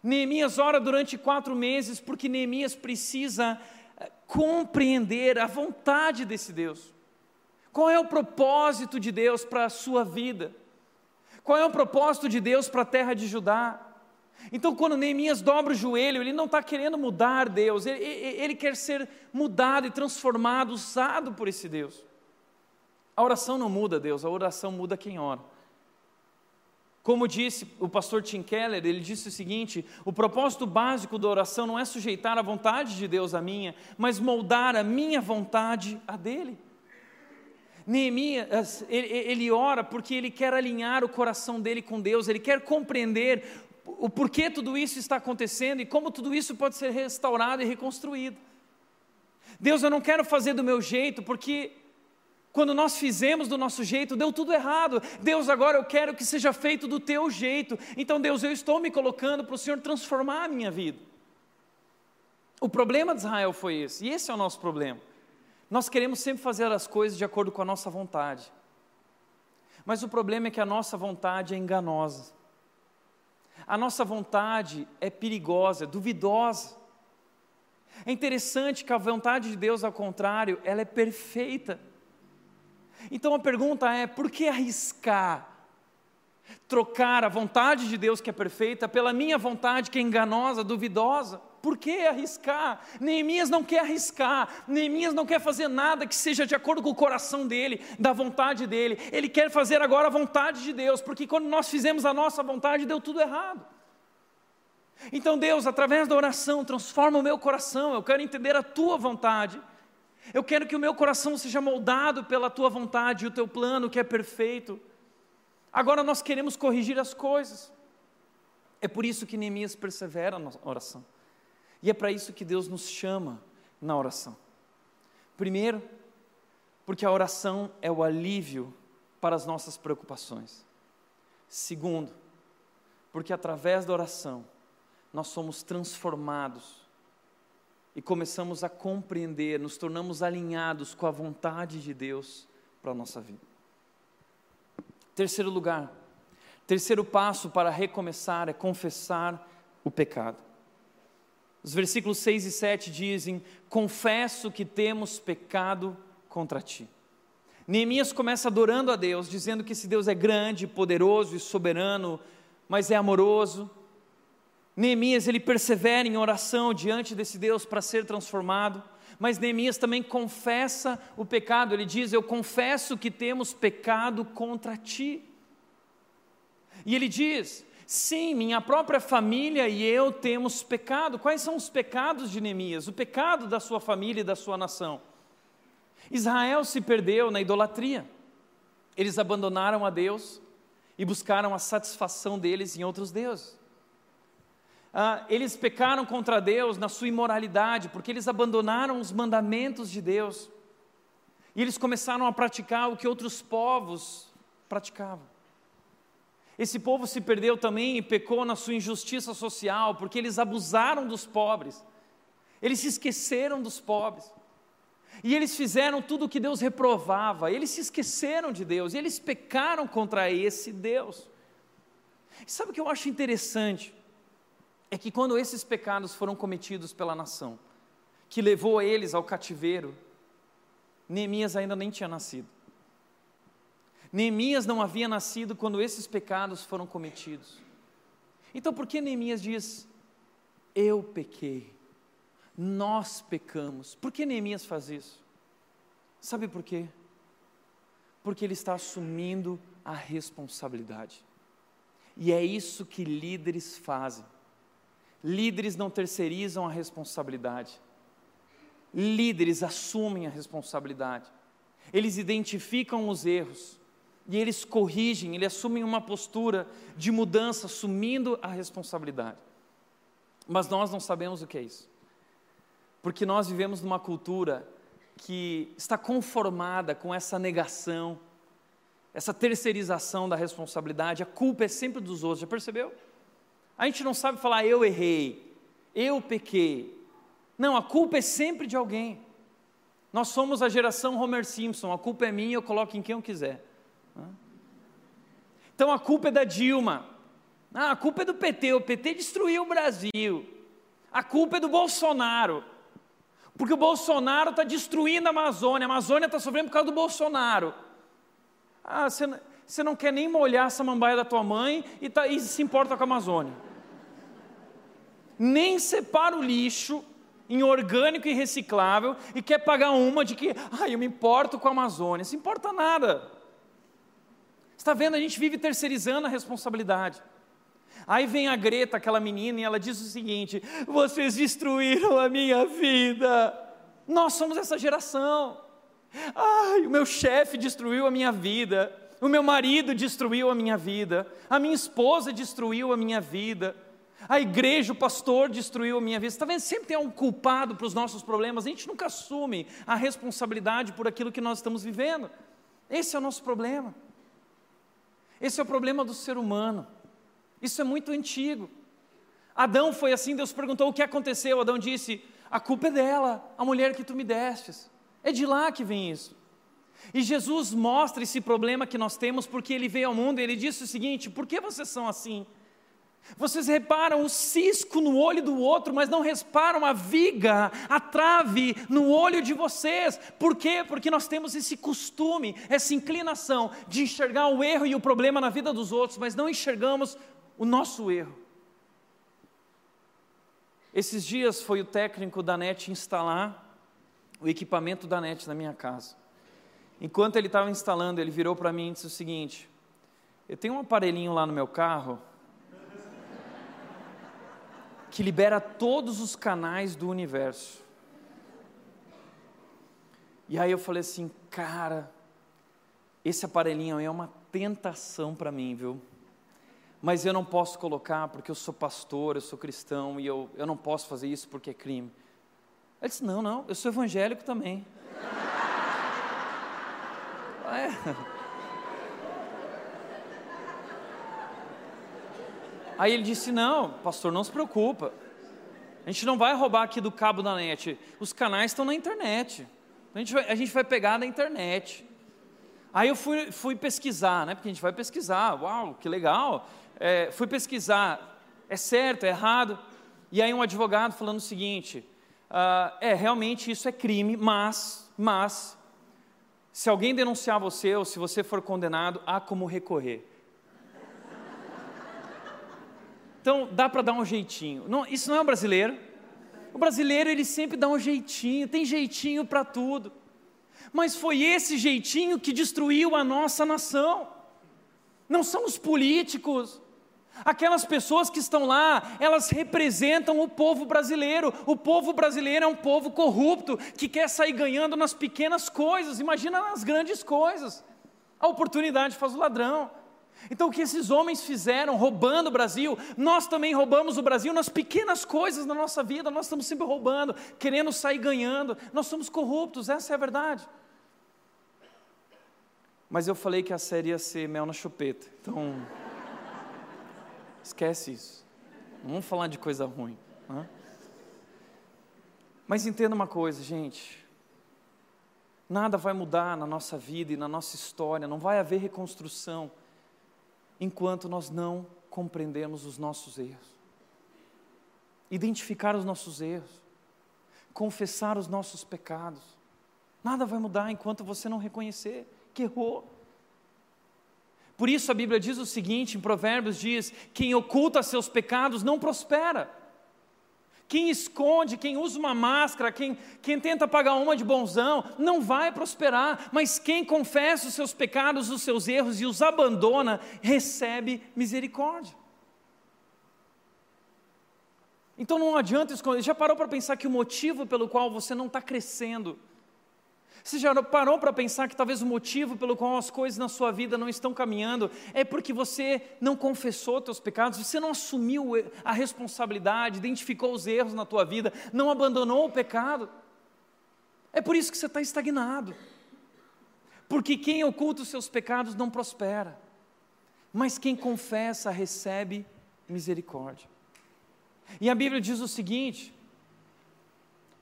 Neemias ora durante quatro meses porque Neemias precisa eh, compreender a vontade desse Deus. Qual é o propósito de Deus para a sua vida? Qual é o propósito de Deus para a terra de Judá? Então, quando Neemias dobra o joelho, ele não está querendo mudar Deus, ele, ele, quer ser mudado e transformado, usado por esse Deus. A oração não muda Deus, a oração muda quem ora. Como disse o pastor Tim Keller, ele disse o seguinte: o propósito básico da oração não é sujeitar a vontade de Deus à minha, mas moldar a minha vontade à dele. Neemias, ele, ele ora porque ele quer alinhar o coração dele com Deus, ele quer compreender o porquê tudo isso está acontecendo e como tudo isso pode ser restaurado e reconstruído. Deus, eu não quero fazer do meu jeito, porque Quando nós fizemos do nosso jeito, deu tudo errado. Deus, agora eu quero que seja feito do teu jeito. Então, Deus, eu estou me colocando para o Senhor transformar a minha vida. O problema de Israel foi esse, e esse é o nosso problema. Nós queremos sempre fazer as coisas de acordo com a nossa vontade. Mas o problema é que a nossa vontade é enganosa. A nossa vontade é perigosa, é duvidosa. É interessante que a vontade de Deus, ao contrário, ela é perfeita. Então a pergunta é: por que arriscar? Trocar a vontade de Deus, que é perfeita, pela minha vontade, que é enganosa, duvidosa? Por que arriscar? Neemias não quer arriscar, Neemias não quer fazer nada que seja de acordo com o coração dele, da vontade dele. Ele quer fazer agora a vontade de Deus, porque quando nós fizemos a nossa vontade, deu tudo errado. Então, Deus, através da oração, transforma o meu coração. Eu quero entender a tua vontade. Eu quero que o meu coração seja moldado pela tua vontade e o teu plano que é perfeito. Agora nós queremos corrigir as coisas. É por isso que Neemias persevera na oração. E é para isso que Deus nos chama na oração. Primeiro, porque a oração é o alívio para as nossas preocupações. Segundo, porque através da oração nós somos transformados e começamos a compreender, nos tornamos alinhados com a vontade de Deus para a nossa vida. Terceiro lugar, terceiro passo para recomeçar é confessar o pecado. Os versículos 6 e 7 dizem: Confesso que temos pecado contra ti. Neemias começa adorando a Deus, dizendo que esse Deus é grande, poderoso e soberano, mas é amoroso, Neemias ele persevera em oração diante desse Deus para ser transformado, mas Neemias também confessa o pecado, ele diz: Eu confesso que temos pecado contra ti. E ele diz: Sim, minha própria família e eu temos pecado. Quais são os pecados de Neemias? O pecado da sua família e da sua nação. Israel se perdeu na idolatria, eles abandonaram a Deus e buscaram a satisfação deles em outros deuses ah, eles pecaram contra Deus na sua imoralidade, porque eles abandonaram os mandamentos de Deus. E eles começaram a praticar o que outros povos praticavam. Esse povo se perdeu também e pecou na sua injustiça social, porque eles abusaram dos pobres, eles se esqueceram dos pobres, e eles fizeram tudo o que Deus reprovava, eles se esqueceram de Deus, e eles pecaram contra esse Deus. E sabe o que eu acho interessante? é que quando esses pecados foram cometidos pela nação, que levou eles ao cativeiro, Neemias ainda nem tinha nascido. Neemias não havia nascido quando esses pecados foram cometidos. Então por que Neemias diz: Eu pequei, nós pecamos? Por que Neemias faz isso? Sabe por quê? Porque ele está assumindo a responsabilidade. E é isso que líderes fazem. Líderes não terceirizam a responsabilidade. Líderes assumem a responsabilidade. Eles identificam os erros e eles corrigem, eles assumem uma postura de mudança, assumindo a responsabilidade. Mas nós não sabemos o que é isso. Porque nós vivemos numa cultura que está conformada com essa negação, essa terceirização da responsabilidade, a culpa é sempre dos outros, já percebeu? A gente não sabe falar eu errei, eu pequei. Não, a culpa é sempre de alguém. Nós somos a geração Homer Simpson, a culpa é minha, eu coloco em quem eu quiser. Então a culpa é da Dilma. Ah, a culpa é do PT, o PT destruiu o Brasil. A culpa é do Bolsonaro. Porque o Bolsonaro está destruindo a Amazônia, a Amazônia está sofrendo por causa do Bolsonaro. Ah, você, não quer nem molhar a samambaia da tua mãe e, tá, e se importa com a Amazônia nem separa o lixo em orgânico e reciclável e quer pagar uma de que, ah, eu me importo com a Amazônia. Se importa nada. Está vendo? A gente vive terceirizando a responsabilidade. Aí vem a Greta, aquela menina, e ela diz o seguinte: vocês destruíram a minha vida. Nós somos essa geração. Ai, o meu chefe destruiu a minha vida. O meu marido destruiu a minha vida. A minha esposa destruiu a minha vida. A igreja, o pastor destruiu a minha vida. Está vendo? Sempre tem um culpado para os nossos problemas. A gente nunca assume a responsabilidade por aquilo que nós estamos vivendo. Esse é o nosso problema. Esse é o problema do ser humano. Isso é muito antigo. Adão foi assim, Deus perguntou o que aconteceu. Adão disse: A culpa é dela, a mulher que tu me destes. É de lá que vem isso. E Jesus mostra esse problema que nós temos porque ele veio ao mundo e ele disse o seguinte: Por que vocês são assim? Vocês reparam o cisco no olho do outro, mas não reparam a viga, a trave no olho de vocês. Por quê? Porque nós temos esse costume, essa inclinação de enxergar o erro e o problema na vida dos outros, mas não enxergamos o nosso erro. Esses dias foi o técnico da NET instalar o equipamento da NET na minha casa. Enquanto ele estava instalando, ele virou para mim e disse o seguinte: Eu tenho um aparelhinho lá no meu carro que libera todos os canais do universo. E aí eu falei assim, cara, esse aparelhinho é uma tentação para mim, viu? Mas eu não posso colocar porque eu sou pastor, eu sou cristão e eu, eu não posso fazer isso porque é crime. Ele disse: Não, não, eu sou evangélico também. é. Aí ele disse: Não, pastor, não se preocupa. A gente não vai roubar aqui do cabo da net. Os canais estão na internet. A gente vai, a gente vai pegar na internet. Aí eu fui, fui, pesquisar, né? Porque a gente vai pesquisar. Uau, que legal. É, fui pesquisar. É certo, é errado. E aí um advogado falando o seguinte: uh, é realmente isso é crime, mas, mas se alguém denunciar você ou se você for condenado, há como recorrer. Então dá para dar um jeitinho. Não, isso não é o brasileiro. O brasileiro ele sempre dá um jeitinho, tem jeitinho para tudo. Mas foi esse jeitinho que destruiu a nossa nação. Não são os políticos. Aquelas pessoas que estão lá, elas representam o povo brasileiro. O povo brasileiro é um povo corrupto que quer sair ganhando nas pequenas coisas. Imagina nas grandes coisas. A oportunidade faz o ladrão. Então, o que esses homens fizeram roubando o Brasil, nós também roubamos o Brasil nas pequenas coisas da nossa vida, nós estamos sempre roubando, querendo sair ganhando, nós somos corruptos, essa é a verdade. Mas eu falei que a série ia ser mel na chupeta, então, esquece isso, não vamos falar de coisa ruim. Né? Mas entenda uma coisa, gente, nada vai mudar na nossa vida e na nossa história, não vai haver reconstrução enquanto nós não compreendemos os nossos erros. Identificar os nossos erros, confessar os nossos pecados. Nada vai mudar enquanto você não reconhecer que errou. Por isso a Bíblia diz o seguinte, em Provérbios diz: quem oculta seus pecados não prospera. Quem esconde, quem usa uma máscara, quem, quem tenta pagar uma de bonzão, não vai prosperar. Mas quem confessa os seus pecados, os seus erros e os abandona, recebe misericórdia. Então não adianta esconder. Já parou para pensar que o motivo pelo qual você não está crescendo você já parou para pensar que talvez o motivo pelo qual as coisas na sua vida não estão caminhando é porque você não confessou seus pecados, você não assumiu a responsabilidade, identificou os erros na tua vida, não abandonou o pecado. É por isso que você está estagnado. Porque quem oculta os seus pecados não prospera, mas quem confessa recebe misericórdia. E a Bíblia diz o seguinte,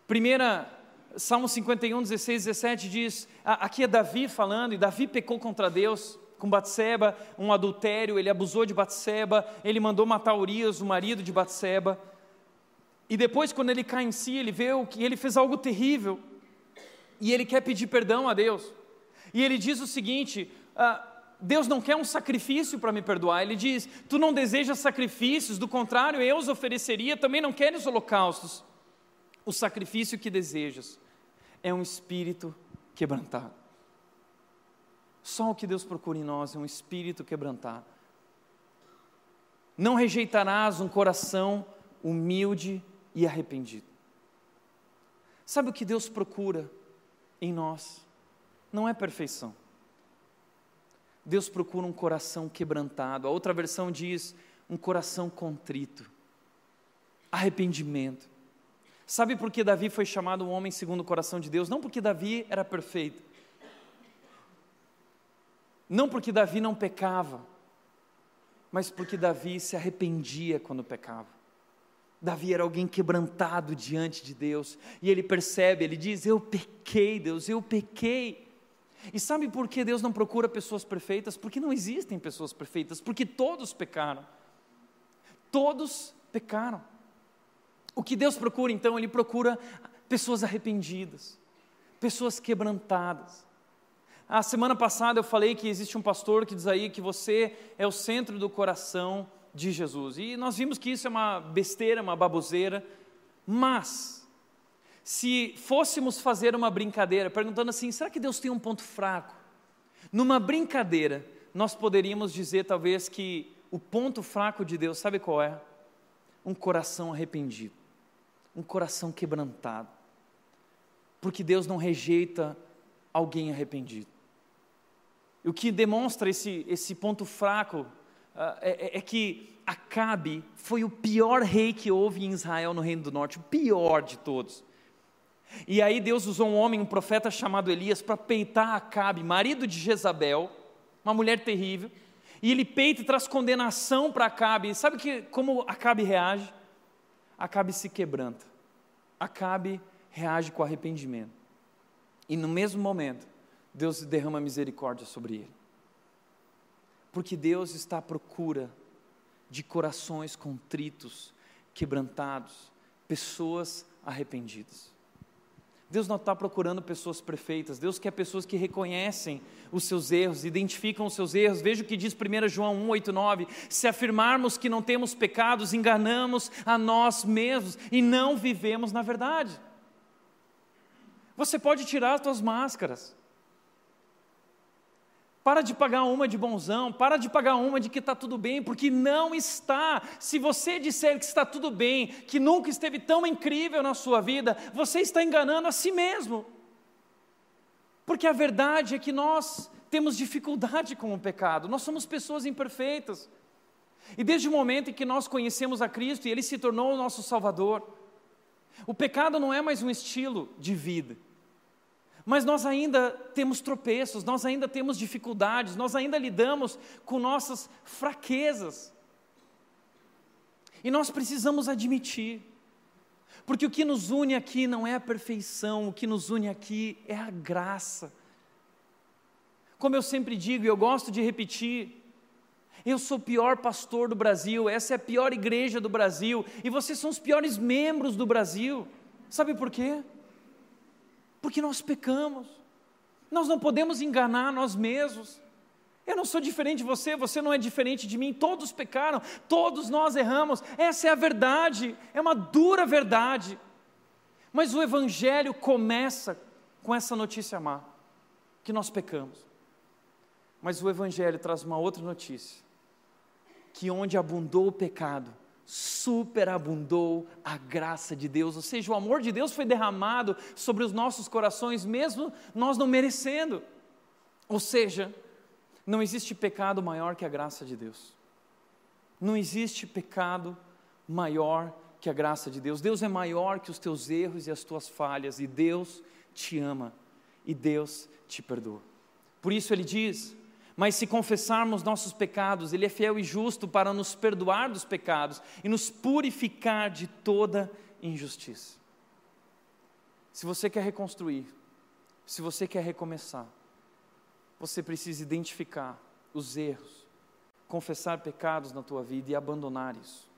primeira Salmo 51, 16, 17 diz: aqui é Davi falando, e Davi pecou contra Deus com Batseba, um adultério, ele abusou de Batseba, ele mandou matar Urias, o marido de Batseba. E depois, quando ele cai em si, ele vê que ele fez algo terrível, e ele quer pedir perdão a Deus. E ele diz o seguinte: ah, Deus não quer um sacrifício para me perdoar. Ele diz: Tu não desejas sacrifícios, do contrário, eu os ofereceria, também não queres holocaustos o sacrifício que desejas é um espírito quebrantado. Só o que Deus procura em nós é um espírito quebrantado. Não rejeitarás um coração humilde e arrependido. Sabe o que Deus procura em nós? Não é perfeição. Deus procura um coração quebrantado. A outra versão diz um coração contrito. arrependimento. Sabe por que Davi foi chamado um homem segundo o coração de Deus? Não porque Davi era perfeito, não porque Davi não pecava, mas porque Davi se arrependia quando pecava. Davi era alguém quebrantado diante de Deus, e ele percebe, ele diz: Eu pequei, Deus, eu pequei. E sabe por que Deus não procura pessoas perfeitas? Porque não existem pessoas perfeitas, porque todos pecaram. Todos pecaram. O que Deus procura então? Ele procura pessoas arrependidas, pessoas quebrantadas. A semana passada eu falei que existe um pastor que diz aí que você é o centro do coração de Jesus. E nós vimos que isso é uma besteira, uma baboseira, mas se fôssemos fazer uma brincadeira, perguntando assim: será que Deus tem um ponto fraco? Numa brincadeira, nós poderíamos dizer talvez que o ponto fraco de Deus, sabe qual é? Um coração arrependido, um coração quebrantado. Porque Deus não rejeita alguém arrependido. O que demonstra esse, esse ponto fraco uh, é, é, que Acabe foi o pior rei que houve em Israel no Reino do Norte, o pior de todos. E aí Deus usou um homem, um profeta chamado Elias, para peitar Acabe, marido de Jezabel, uma mulher terrível, e ele peita e traz condenação para Acabe. E sabe que, como Acabe reage? Acabe se quebranta. Acabe reage com arrependimento. E no mesmo momento, Deus derrama misericórdia sobre ele. Porque Deus está à procura de corações contritos, quebrantados, pessoas arrependidas. Deus não está procurando pessoas perfeitas, Deus quer pessoas que reconhecem os seus erros, identificam os seus erros. Veja o que diz 1 João 1, 8, 9: se afirmarmos que não temos pecados, enganamos a nós mesmos e não vivemos na verdade. Você pode tirar as suas máscaras, para de pagar uma de bonzão, para de pagar uma de que está tudo bem, porque não está. Se você disser que está tudo bem, que nunca esteve tão incrível na sua vida, você está enganando a si mesmo. Porque a verdade é que nós temos dificuldade com o pecado, nós somos pessoas imperfeitas. E desde o momento em que nós conhecemos a Cristo e Ele se tornou o nosso Salvador, o pecado não é mais um estilo de vida mas nós ainda temos tropeços, nós ainda temos dificuldades, nós ainda lidamos com nossas fraquezas. E nós precisamos admitir, porque o que nos une aqui não é a perfeição, o que nos une aqui é a graça. Como eu sempre digo, e eu gosto de repetir, eu sou o pior pastor do Brasil, essa é a pior igreja do Brasil, e vocês são os piores membros do Brasil. Sabe por quê? Porque nós pecamos. Nós não podemos enganar nós mesmos. Eu não sou diferente de você, você não é diferente de mim, todos pecaram, todos nós erramos, essa é a verdade, é uma dura verdade. Mas o Evangelho começa com essa notícia má, que nós pecamos. Mas o Evangelho traz uma outra notícia, que onde abundou o pecado, superabundou a graça de Deus, ou seja, o amor de Deus foi derramado sobre os nossos corações, mesmo nós não merecendo. Ou seja, não existe pecado maior que a graça de Deus. Não existe pecado maior que a graça de Deus. Deus é maior que os teus erros e as tuas falhas, e Deus te ama, e Deus te perdoa. Por isso ele diz: mas se confessarmos nossos pecados, Ele é fiel e justo para nos perdoar dos pecados e nos purificar de toda injustiça. Se você quer reconstruir, se você quer recomeçar, você precisa identificar os erros, confessar pecados na tua vida e abandonar isso.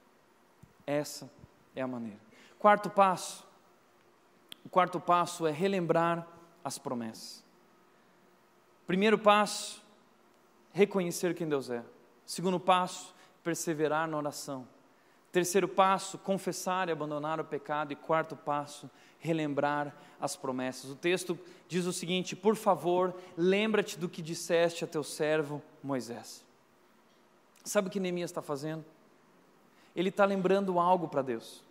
Essa é a maneira. Quarto passo. O quarto passo é relembrar as promessas. Primeiro passo, reconhecer quem Deus é. Segundo passo, perseverar na oração. Terceiro passo, confessar e abandonar o pecado. E quarto passo, relembrar as promessas. O texto diz o seguinte: Por favor, lembra-te do que disseste a teu servo Moisés. Sabe o que Neemias está fazendo? Ele está lembrando algo para Deus.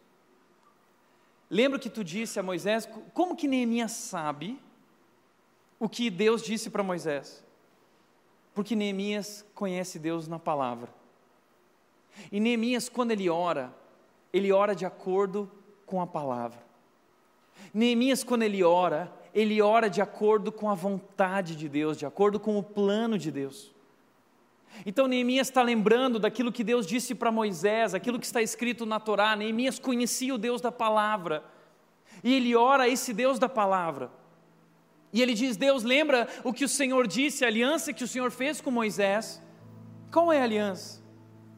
Lembra que tu disse a Moisés? Como que Neemias sabe o que Deus disse para Moisés? Porque Neemias conhece Deus na palavra. E Neemias, quando ele ora, ele ora de acordo com a palavra. Neemias, quando ele ora, ele ora de acordo com a vontade de Deus, de acordo com o plano de Deus. Então Neemias está lembrando daquilo que Deus disse para Moisés, aquilo que está escrito na Torá. Neemias conhecia o Deus da palavra. E ele ora a esse Deus da palavra. E ele diz: Deus, lembra o que o Senhor disse, a aliança que o Senhor fez com Moisés? Qual é a aliança?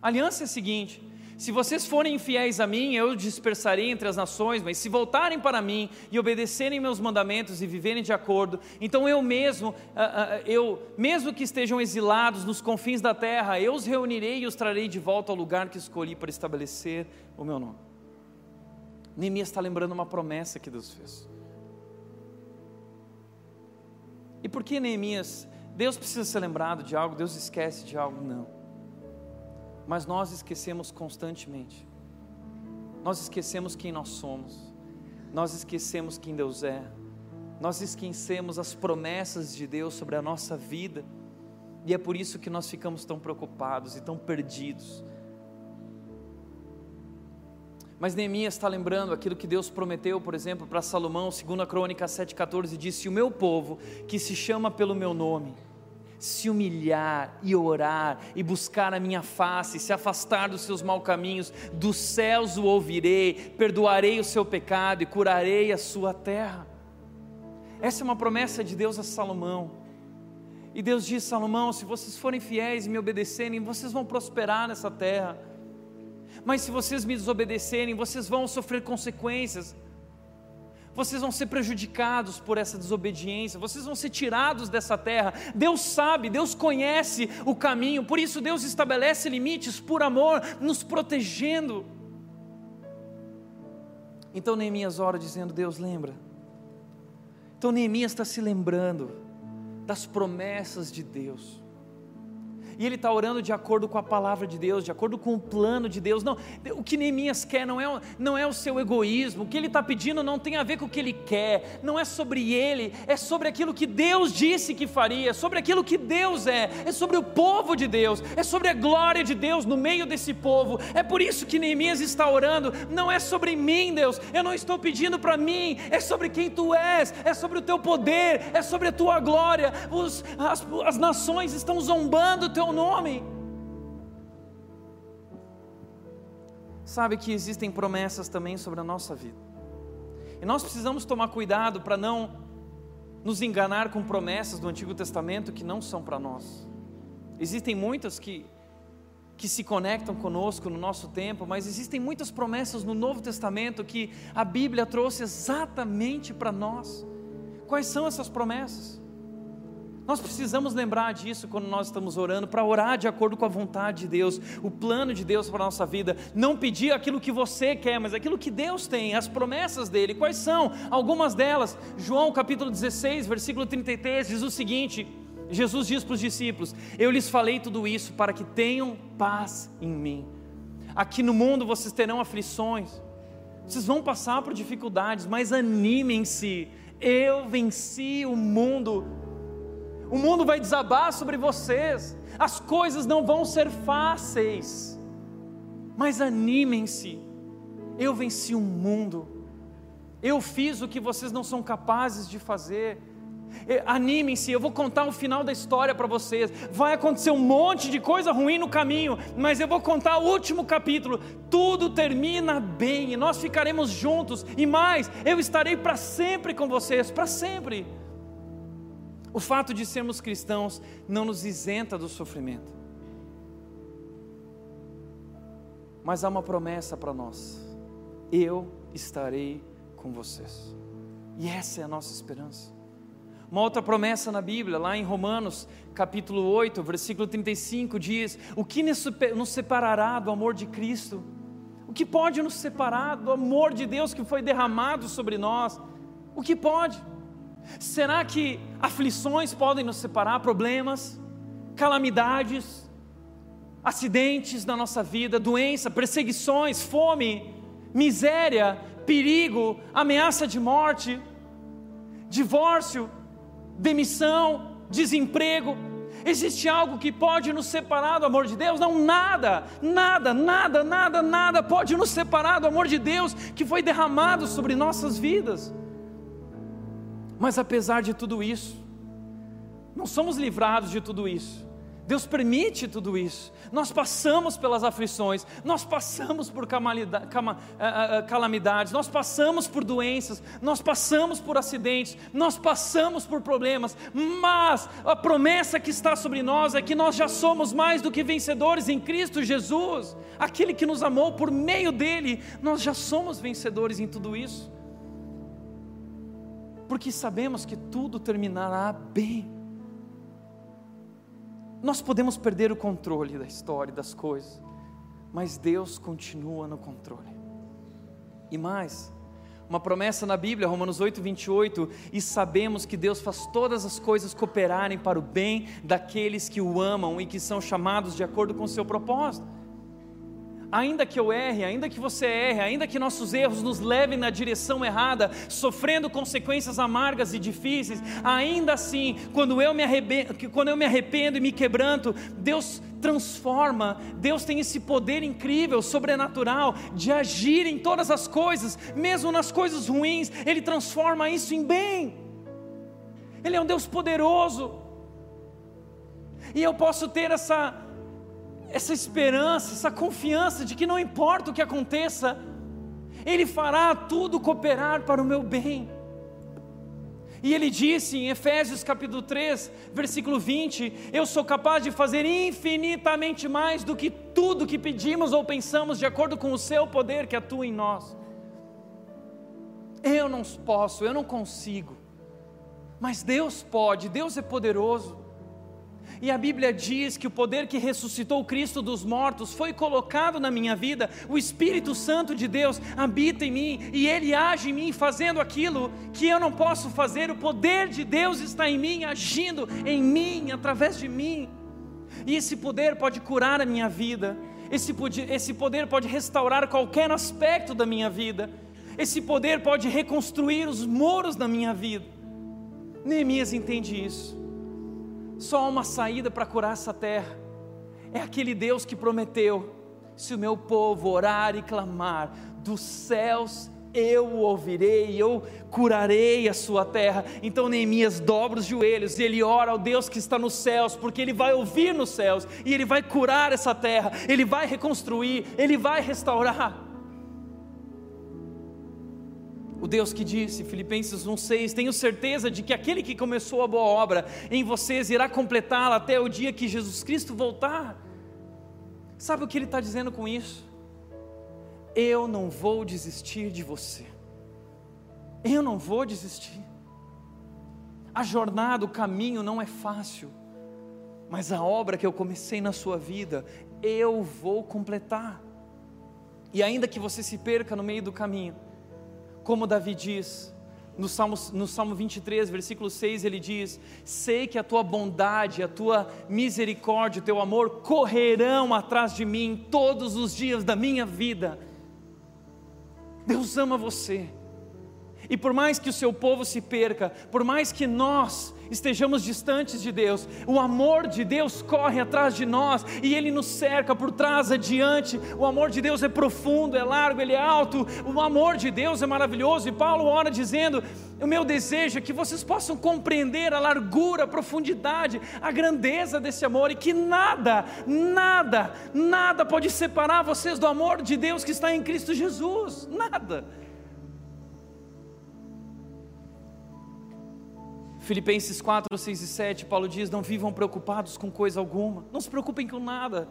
A aliança é a seguinte: se vocês forem infiéis a mim, eu dispersarei entre as nações, mas se voltarem para mim e obedecerem meus mandamentos e viverem de acordo, então eu mesmo, ah, ah, eu, mesmo que estejam exilados nos confins da terra, eu os reunirei e os trarei de volta ao lugar que escolhi para estabelecer o meu nome. Neemias está lembrando uma promessa que Deus fez. E por que Neemias, Deus precisa ser lembrado de algo, Deus esquece de algo? Não mas nós esquecemos constantemente. Nós esquecemos quem nós somos, nós esquecemos quem Deus é, nós esquecemos as promessas de Deus sobre a nossa vida, e é por isso que nós ficamos tão preocupados e tão perdidos. Mas Neemias está lembrando aquilo que Deus prometeu, por exemplo, para Salomão, segundo a Crônica 7,14, disse: O meu povo, que se chama pelo meu nome, se humilhar e orar e buscar a minha face, se afastar dos seus maus caminhos, dos céus o ouvirei, perdoarei o seu pecado e curarei a sua terra. Essa é uma promessa de Deus a Salomão. E Deus diz: Salomão, se vocês forem fiéis e me obedecerem, vocês vão prosperar nessa terra. Mas se vocês me desobedecerem, vocês vão sofrer consequências vocês vão ser prejudicados por essa desobediência, vocês vão ser tirados dessa terra. Deus sabe, Deus conhece o caminho, por isso Deus estabelece limites por amor, nos protegendo. Então Neemias ora dizendo: Deus lembra. Então Neemias está se lembrando das promessas de Deus e ele está orando de acordo com a palavra de Deus, de acordo com o plano de Deus. Não, o que Neemias quer não é, não é o seu egoísmo, o que ele está pedindo não tem a ver com o que ele quer, não é sobre ele, é sobre aquilo que Deus disse que faria, é sobre aquilo que Deus é, é sobre o povo de Deus, é sobre a glória de Deus no meio desse povo. É por isso que Neemias está orando, não é sobre mim, Deus, eu não estou pedindo para mim, é sobre quem tu és, é sobre o teu poder, é sobre a tua glória. Os, as, as nações estão zombando o teu nome. Sabe que existem promessas também sobre a nossa vida. E nós precisamos tomar cuidado para não nos enganar com promessas do Antigo Testamento que não são para nós. Existem muitas que que se conectam conosco no nosso tempo, mas existem muitas promessas no Novo Testamento que a Bíblia trouxe exatamente para nós. Quais são essas promessas? Nós precisamos lembrar disso quando nós estamos orando, para orar de acordo com a vontade de Deus, o plano de Deus para a nossa vida. Não pedir aquilo que você quer, mas aquilo que Deus tem, as promessas dele. Quais são? Algumas delas. João capítulo 16, versículo 33 diz o seguinte: Jesus diz para os discípulos: Eu lhes falei tudo isso para que tenham paz em mim. Aqui no mundo vocês terão aflições, vocês vão passar por dificuldades, mas animem-se. Eu venci o mundo o mundo vai desabar sobre vocês, as coisas não vão ser fáceis, mas animem-se. Eu venci o um mundo, eu fiz o que vocês não são capazes de fazer. Animem-se, eu vou contar o final da história para vocês. Vai acontecer um monte de coisa ruim no caminho, mas eu vou contar o último capítulo. Tudo termina bem e nós ficaremos juntos. E mais, eu estarei para sempre com vocês, para sempre. O fato de sermos cristãos não nos isenta do sofrimento. Mas há uma promessa para nós: eu estarei com vocês. E essa é a nossa esperança. Uma outra promessa na Bíblia, lá em Romanos, capítulo 8, versículo 35, diz: O que nos separará do amor de Cristo? O que pode nos separar do amor de Deus que foi derramado sobre nós? O que pode? Será que aflições podem nos separar, problemas, calamidades, acidentes na nossa vida, doença, perseguições, fome, miséria, perigo, ameaça de morte, divórcio, demissão, desemprego? Existe algo que pode nos separar do amor de Deus? Não, nada, nada, nada, nada, nada pode nos separar do amor de Deus que foi derramado sobre nossas vidas. Mas apesar de tudo isso, não somos livrados de tudo isso. Deus permite tudo isso. Nós passamos pelas aflições, nós passamos por calamidades, nós passamos por doenças, nós passamos por acidentes, nós passamos por problemas, mas a promessa que está sobre nós é que nós já somos mais do que vencedores em Cristo Jesus, aquele que nos amou por meio dele, nós já somos vencedores em tudo isso, porque sabemos que tudo terminará bem nós podemos perder o controle da história, das coisas, mas Deus continua no controle. E mais, uma promessa na Bíblia, Romanos 8, 28, e sabemos que Deus faz todas as coisas cooperarem para o bem daqueles que o amam e que são chamados de acordo com o seu propósito ainda que eu erre, ainda que você erre, ainda que nossos erros nos levem na direção errada, sofrendo consequências amargas e difíceis, ainda assim, quando eu me arrependo, quando eu me arrependo e me quebranto, Deus transforma, Deus tem esse poder incrível, sobrenatural, de agir em todas as coisas, mesmo nas coisas ruins, Ele transforma isso em bem. Ele é um Deus poderoso, e eu posso ter essa essa esperança, essa confiança de que não importa o que aconteça, Ele fará tudo cooperar para o meu bem. E ele disse em Efésios capítulo 3, versículo 20: Eu sou capaz de fazer infinitamente mais do que tudo que pedimos ou pensamos, de acordo com o seu poder que atua em nós. Eu não posso, eu não consigo, mas Deus pode, Deus é poderoso. E a Bíblia diz que o poder que ressuscitou Cristo dos mortos foi colocado na minha vida, o Espírito Santo de Deus habita em mim e ele age em mim fazendo aquilo que eu não posso fazer. O poder de Deus está em mim, agindo em mim, através de mim. E esse poder pode curar a minha vida, esse, esse poder pode restaurar qualquer aspecto da minha vida, esse poder pode reconstruir os muros da minha vida. Neemias entende isso. Só há uma saída para curar essa terra. É aquele Deus que prometeu: se o meu povo orar e clamar, dos céus eu o ouvirei, eu curarei a sua terra. Então Neemias dobra os joelhos e ele ora ao Deus que está nos céus, porque ele vai ouvir nos céus e ele vai curar essa terra, ele vai reconstruir, ele vai restaurar. O Deus que disse, Filipenses 1,6: Tenho certeza de que aquele que começou a boa obra em vocês irá completá-la até o dia que Jesus Cristo voltar. Sabe o que ele está dizendo com isso? Eu não vou desistir de você. Eu não vou desistir. A jornada, o caminho não é fácil, mas a obra que eu comecei na sua vida, eu vou completar. E ainda que você se perca no meio do caminho, como Davi diz, no Salmo, no Salmo 23, versículo 6, ele diz: Sei que a tua bondade, a tua misericórdia, o teu amor correrão atrás de mim todos os dias da minha vida. Deus ama você. E por mais que o seu povo se perca, por mais que nós estejamos distantes de Deus, o amor de Deus corre atrás de nós e ele nos cerca por trás, adiante. O amor de Deus é profundo, é largo, ele é alto. O amor de Deus é maravilhoso. E Paulo ora dizendo: O meu desejo é que vocês possam compreender a largura, a profundidade, a grandeza desse amor e que nada, nada, nada pode separar vocês do amor de Deus que está em Cristo Jesus. Nada. Filipenses 4, 6 e 7, Paulo diz: Não vivam preocupados com coisa alguma, não se preocupem com nada.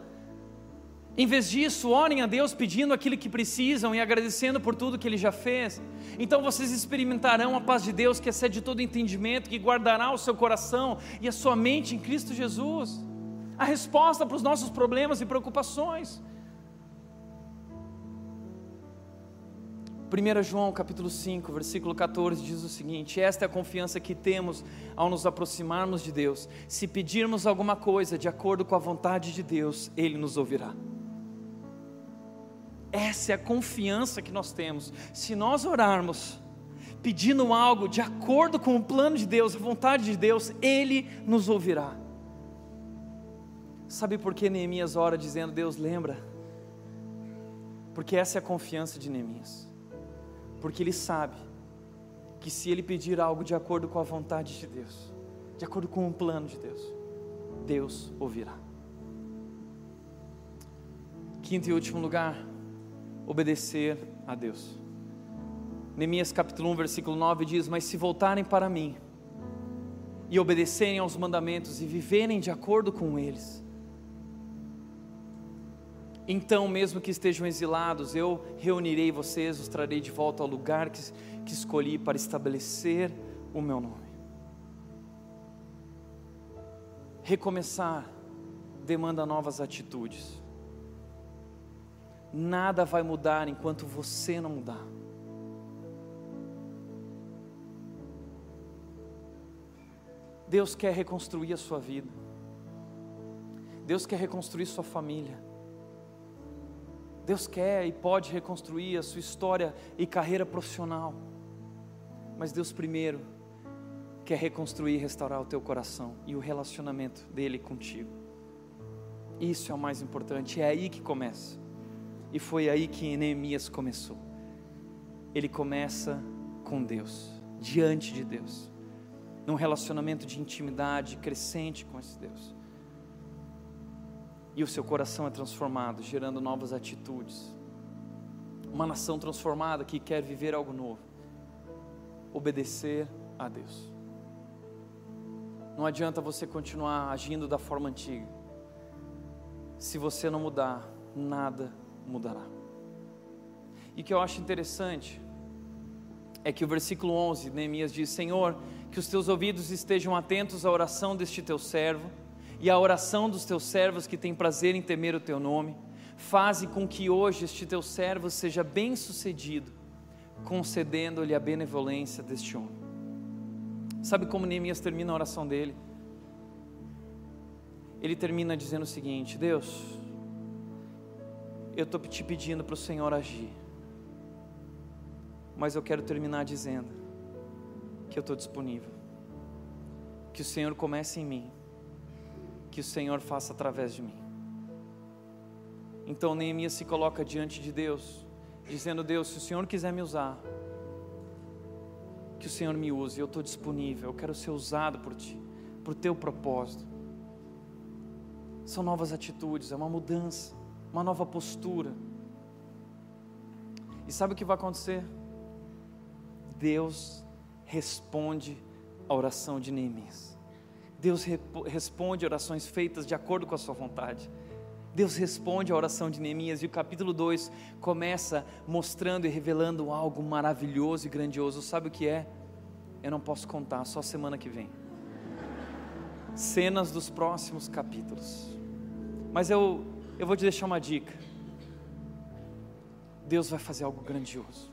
Em vez disso, orem a Deus pedindo aquilo que precisam e agradecendo por tudo que Ele já fez. Então vocês experimentarão a paz de Deus que excede todo entendimento, que guardará o seu coração e a sua mente em Cristo Jesus. A resposta para os nossos problemas e preocupações. 1 João capítulo 5, versículo 14 diz o seguinte: Esta é a confiança que temos ao nos aproximarmos de Deus. Se pedirmos alguma coisa de acordo com a vontade de Deus, Ele nos ouvirá. Essa é a confiança que nós temos. Se nós orarmos, pedindo algo de acordo com o plano de Deus, a vontade de Deus, Ele nos ouvirá. Sabe por que Neemias ora dizendo: Deus, lembra? Porque essa é a confiança de Neemias. Porque ele sabe que se ele pedir algo de acordo com a vontade de Deus, de acordo com o plano de Deus, Deus ouvirá. Quinto e último lugar, obedecer a Deus. Neemias capítulo 1, versículo 9 diz: Mas se voltarem para mim e obedecerem aos mandamentos e viverem de acordo com eles, então, mesmo que estejam exilados, eu reunirei vocês, os trarei de volta ao lugar que, que escolhi para estabelecer o meu nome. Recomeçar demanda novas atitudes. Nada vai mudar enquanto você não mudar. Deus quer reconstruir a sua vida. Deus quer reconstruir sua família. Deus quer e pode reconstruir a sua história e carreira profissional. Mas Deus primeiro quer reconstruir e restaurar o teu coração e o relacionamento dele contigo. Isso é o mais importante, é aí que começa. E foi aí que Neemias começou. Ele começa com Deus, diante de Deus, num relacionamento de intimidade crescente com esse Deus. E o seu coração é transformado, gerando novas atitudes. Uma nação transformada que quer viver algo novo. Obedecer a Deus. Não adianta você continuar agindo da forma antiga. Se você não mudar, nada mudará. E o que eu acho interessante é que o versículo 11, Neemias diz: Senhor, que os teus ouvidos estejam atentos à oração deste teu servo e à oração dos teus servos que têm prazer em temer o teu nome. Faze com que hoje este teu servo seja bem-sucedido, concedendo-lhe a benevolência deste homem. Sabe como Neemias termina a oração dele? Ele termina dizendo o seguinte: Deus, eu estou te pedindo para o Senhor agir, mas eu quero terminar dizendo que eu estou disponível, que o Senhor comece em mim, que o Senhor faça através de mim. Então Neemias se coloca diante de Deus, dizendo: Deus, se o Senhor quiser me usar, que o Senhor me use, eu estou disponível, eu quero ser usado por Ti, por Teu propósito. São novas atitudes, é uma mudança uma nova postura. E sabe o que vai acontecer? Deus responde a oração de Neemias. Deus responde orações feitas de acordo com a sua vontade. Deus responde a oração de Neemias e o capítulo 2 começa mostrando e revelando algo maravilhoso e grandioso. Sabe o que é? Eu não posso contar, só semana que vem. Cenas dos próximos capítulos. Mas eu eu vou te deixar uma dica. Deus vai fazer algo grandioso.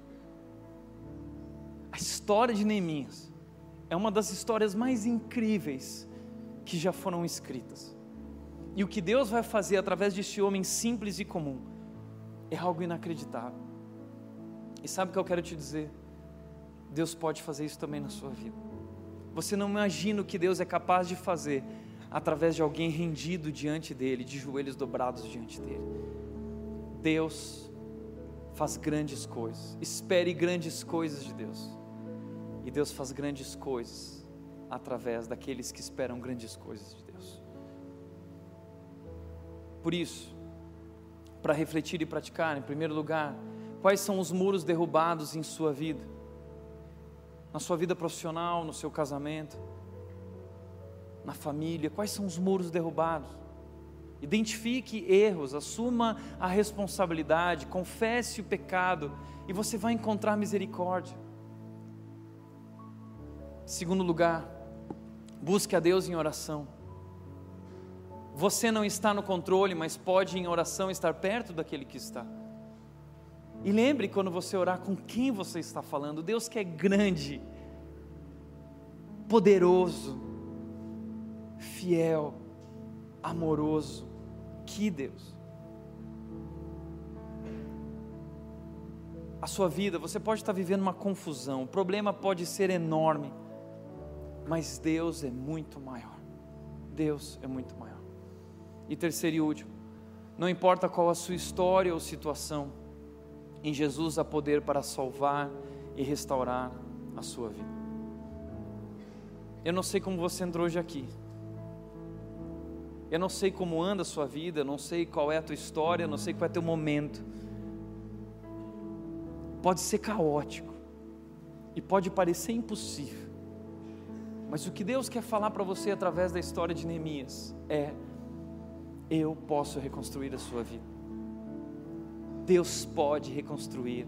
A história de Neemias é uma das histórias mais incríveis que já foram escritas. E o que Deus vai fazer através desse homem simples e comum é algo inacreditável. E sabe o que eu quero te dizer? Deus pode fazer isso também na sua vida. Você não imagina o que Deus é capaz de fazer através de alguém rendido diante dele, de joelhos dobrados diante dele. Deus faz grandes coisas. Espere grandes coisas de Deus. E Deus faz grandes coisas através daqueles que esperam grandes coisas de Deus. Por isso, para refletir e praticar, em primeiro lugar, quais são os muros derrubados em sua vida? Na sua vida profissional, no seu casamento, na família, quais são os muros derrubados. Identifique erros, assuma a responsabilidade, confesse o pecado e você vai encontrar misericórdia. Segundo lugar, busque a Deus em oração. Você não está no controle, mas pode em oração estar perto daquele que está. E lembre quando você orar com quem você está falando. Deus que é grande, poderoso, fiel, amoroso. Que Deus. A sua vida, você pode estar vivendo uma confusão, o problema pode ser enorme, mas Deus é muito maior. Deus é muito maior. E terceiro e último, não importa qual a sua história ou situação, em Jesus há poder para salvar e restaurar a sua vida. Eu não sei como você entrou hoje aqui. Eu não sei como anda a sua vida, não sei qual é a tua história, não sei qual é o teu momento. Pode ser caótico e pode parecer impossível. Mas o que Deus quer falar para você através da história de Neemias é: eu posso reconstruir a sua vida. Deus pode reconstruir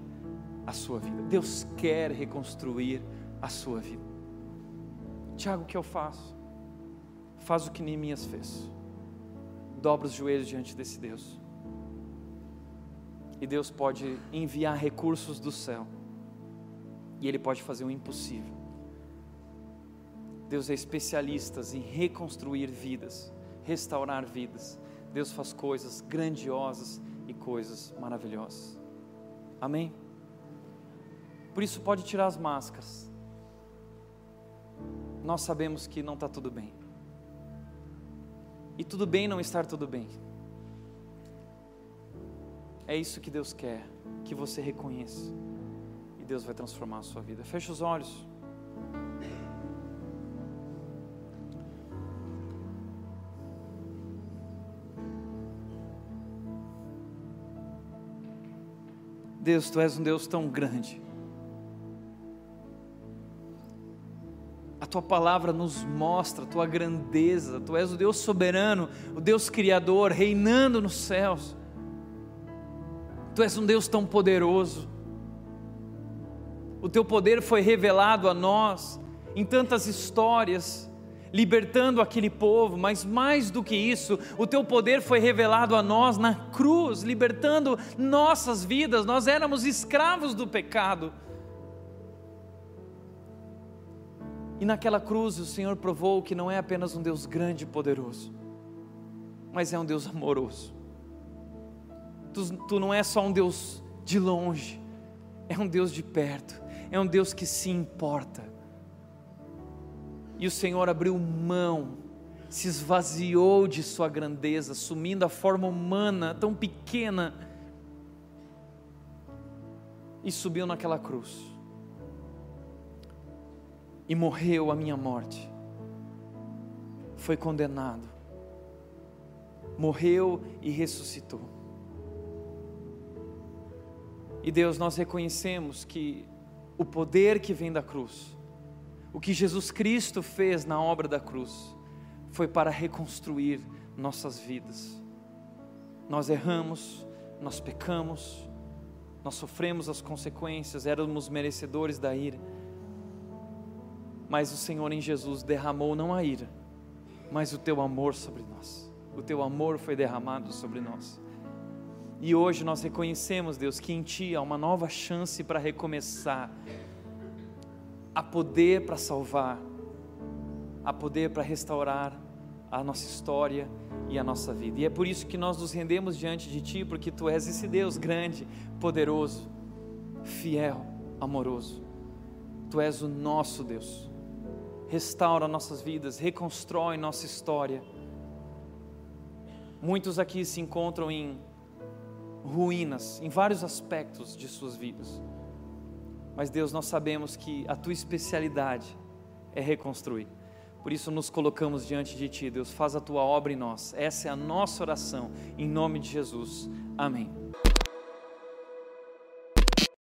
a sua vida. Deus quer reconstruir a sua vida. Tiago, o que eu faço? Faz o que Neemias fez. Dobra os joelhos diante desse Deus. E Deus pode enviar recursos do céu. E Ele pode fazer o impossível. Deus é especialista em reconstruir vidas, restaurar vidas. Deus faz coisas grandiosas e coisas maravilhosas. Amém? Por isso, pode tirar as máscaras. Nós sabemos que não está tudo bem. E tudo bem não estar tudo bem. É isso que Deus quer, que você reconheça. E Deus vai transformar a sua vida. Feche os olhos. Deus, tu és um Deus tão grande. A tua palavra nos mostra a tua grandeza. Tu és o Deus soberano, o Deus criador, reinando nos céus. Tu és um Deus tão poderoso. O teu poder foi revelado a nós em tantas histórias libertando aquele povo, mas mais do que isso, o teu poder foi revelado a nós na cruz, libertando nossas vidas. Nós éramos escravos do pecado. E naquela cruz o Senhor provou que não é apenas um Deus grande e poderoso, mas é um Deus amoroso. Tu, tu não é só um Deus de longe, é um Deus de perto, é um Deus que se importa e o Senhor abriu mão, se esvaziou de sua grandeza, assumindo a forma humana tão pequena, e subiu naquela cruz, e morreu a minha morte, foi condenado, morreu e ressuscitou. E Deus, nós reconhecemos que o poder que vem da cruz, o que Jesus Cristo fez na obra da cruz foi para reconstruir nossas vidas. Nós erramos, nós pecamos, nós sofremos as consequências, éramos merecedores da ira. Mas o Senhor em Jesus derramou não a ira, mas o teu amor sobre nós. O teu amor foi derramado sobre nós. E hoje nós reconhecemos, Deus, que em Ti há uma nova chance para recomeçar, há poder para salvar, há poder para restaurar a nossa história e a nossa vida. E é por isso que nós nos rendemos diante de Ti, porque Tu és esse Deus grande, poderoso, fiel, amoroso. Tu és o nosso Deus. Restaura nossas vidas, reconstrói nossa história. Muitos aqui se encontram em ruínas, em vários aspectos de suas vidas mas Deus, nós sabemos que a tua especialidade é reconstruir. Por isso nos colocamos diante de ti, Deus, faz a tua obra em nós. Essa é a nossa oração, em nome de Jesus. Amém.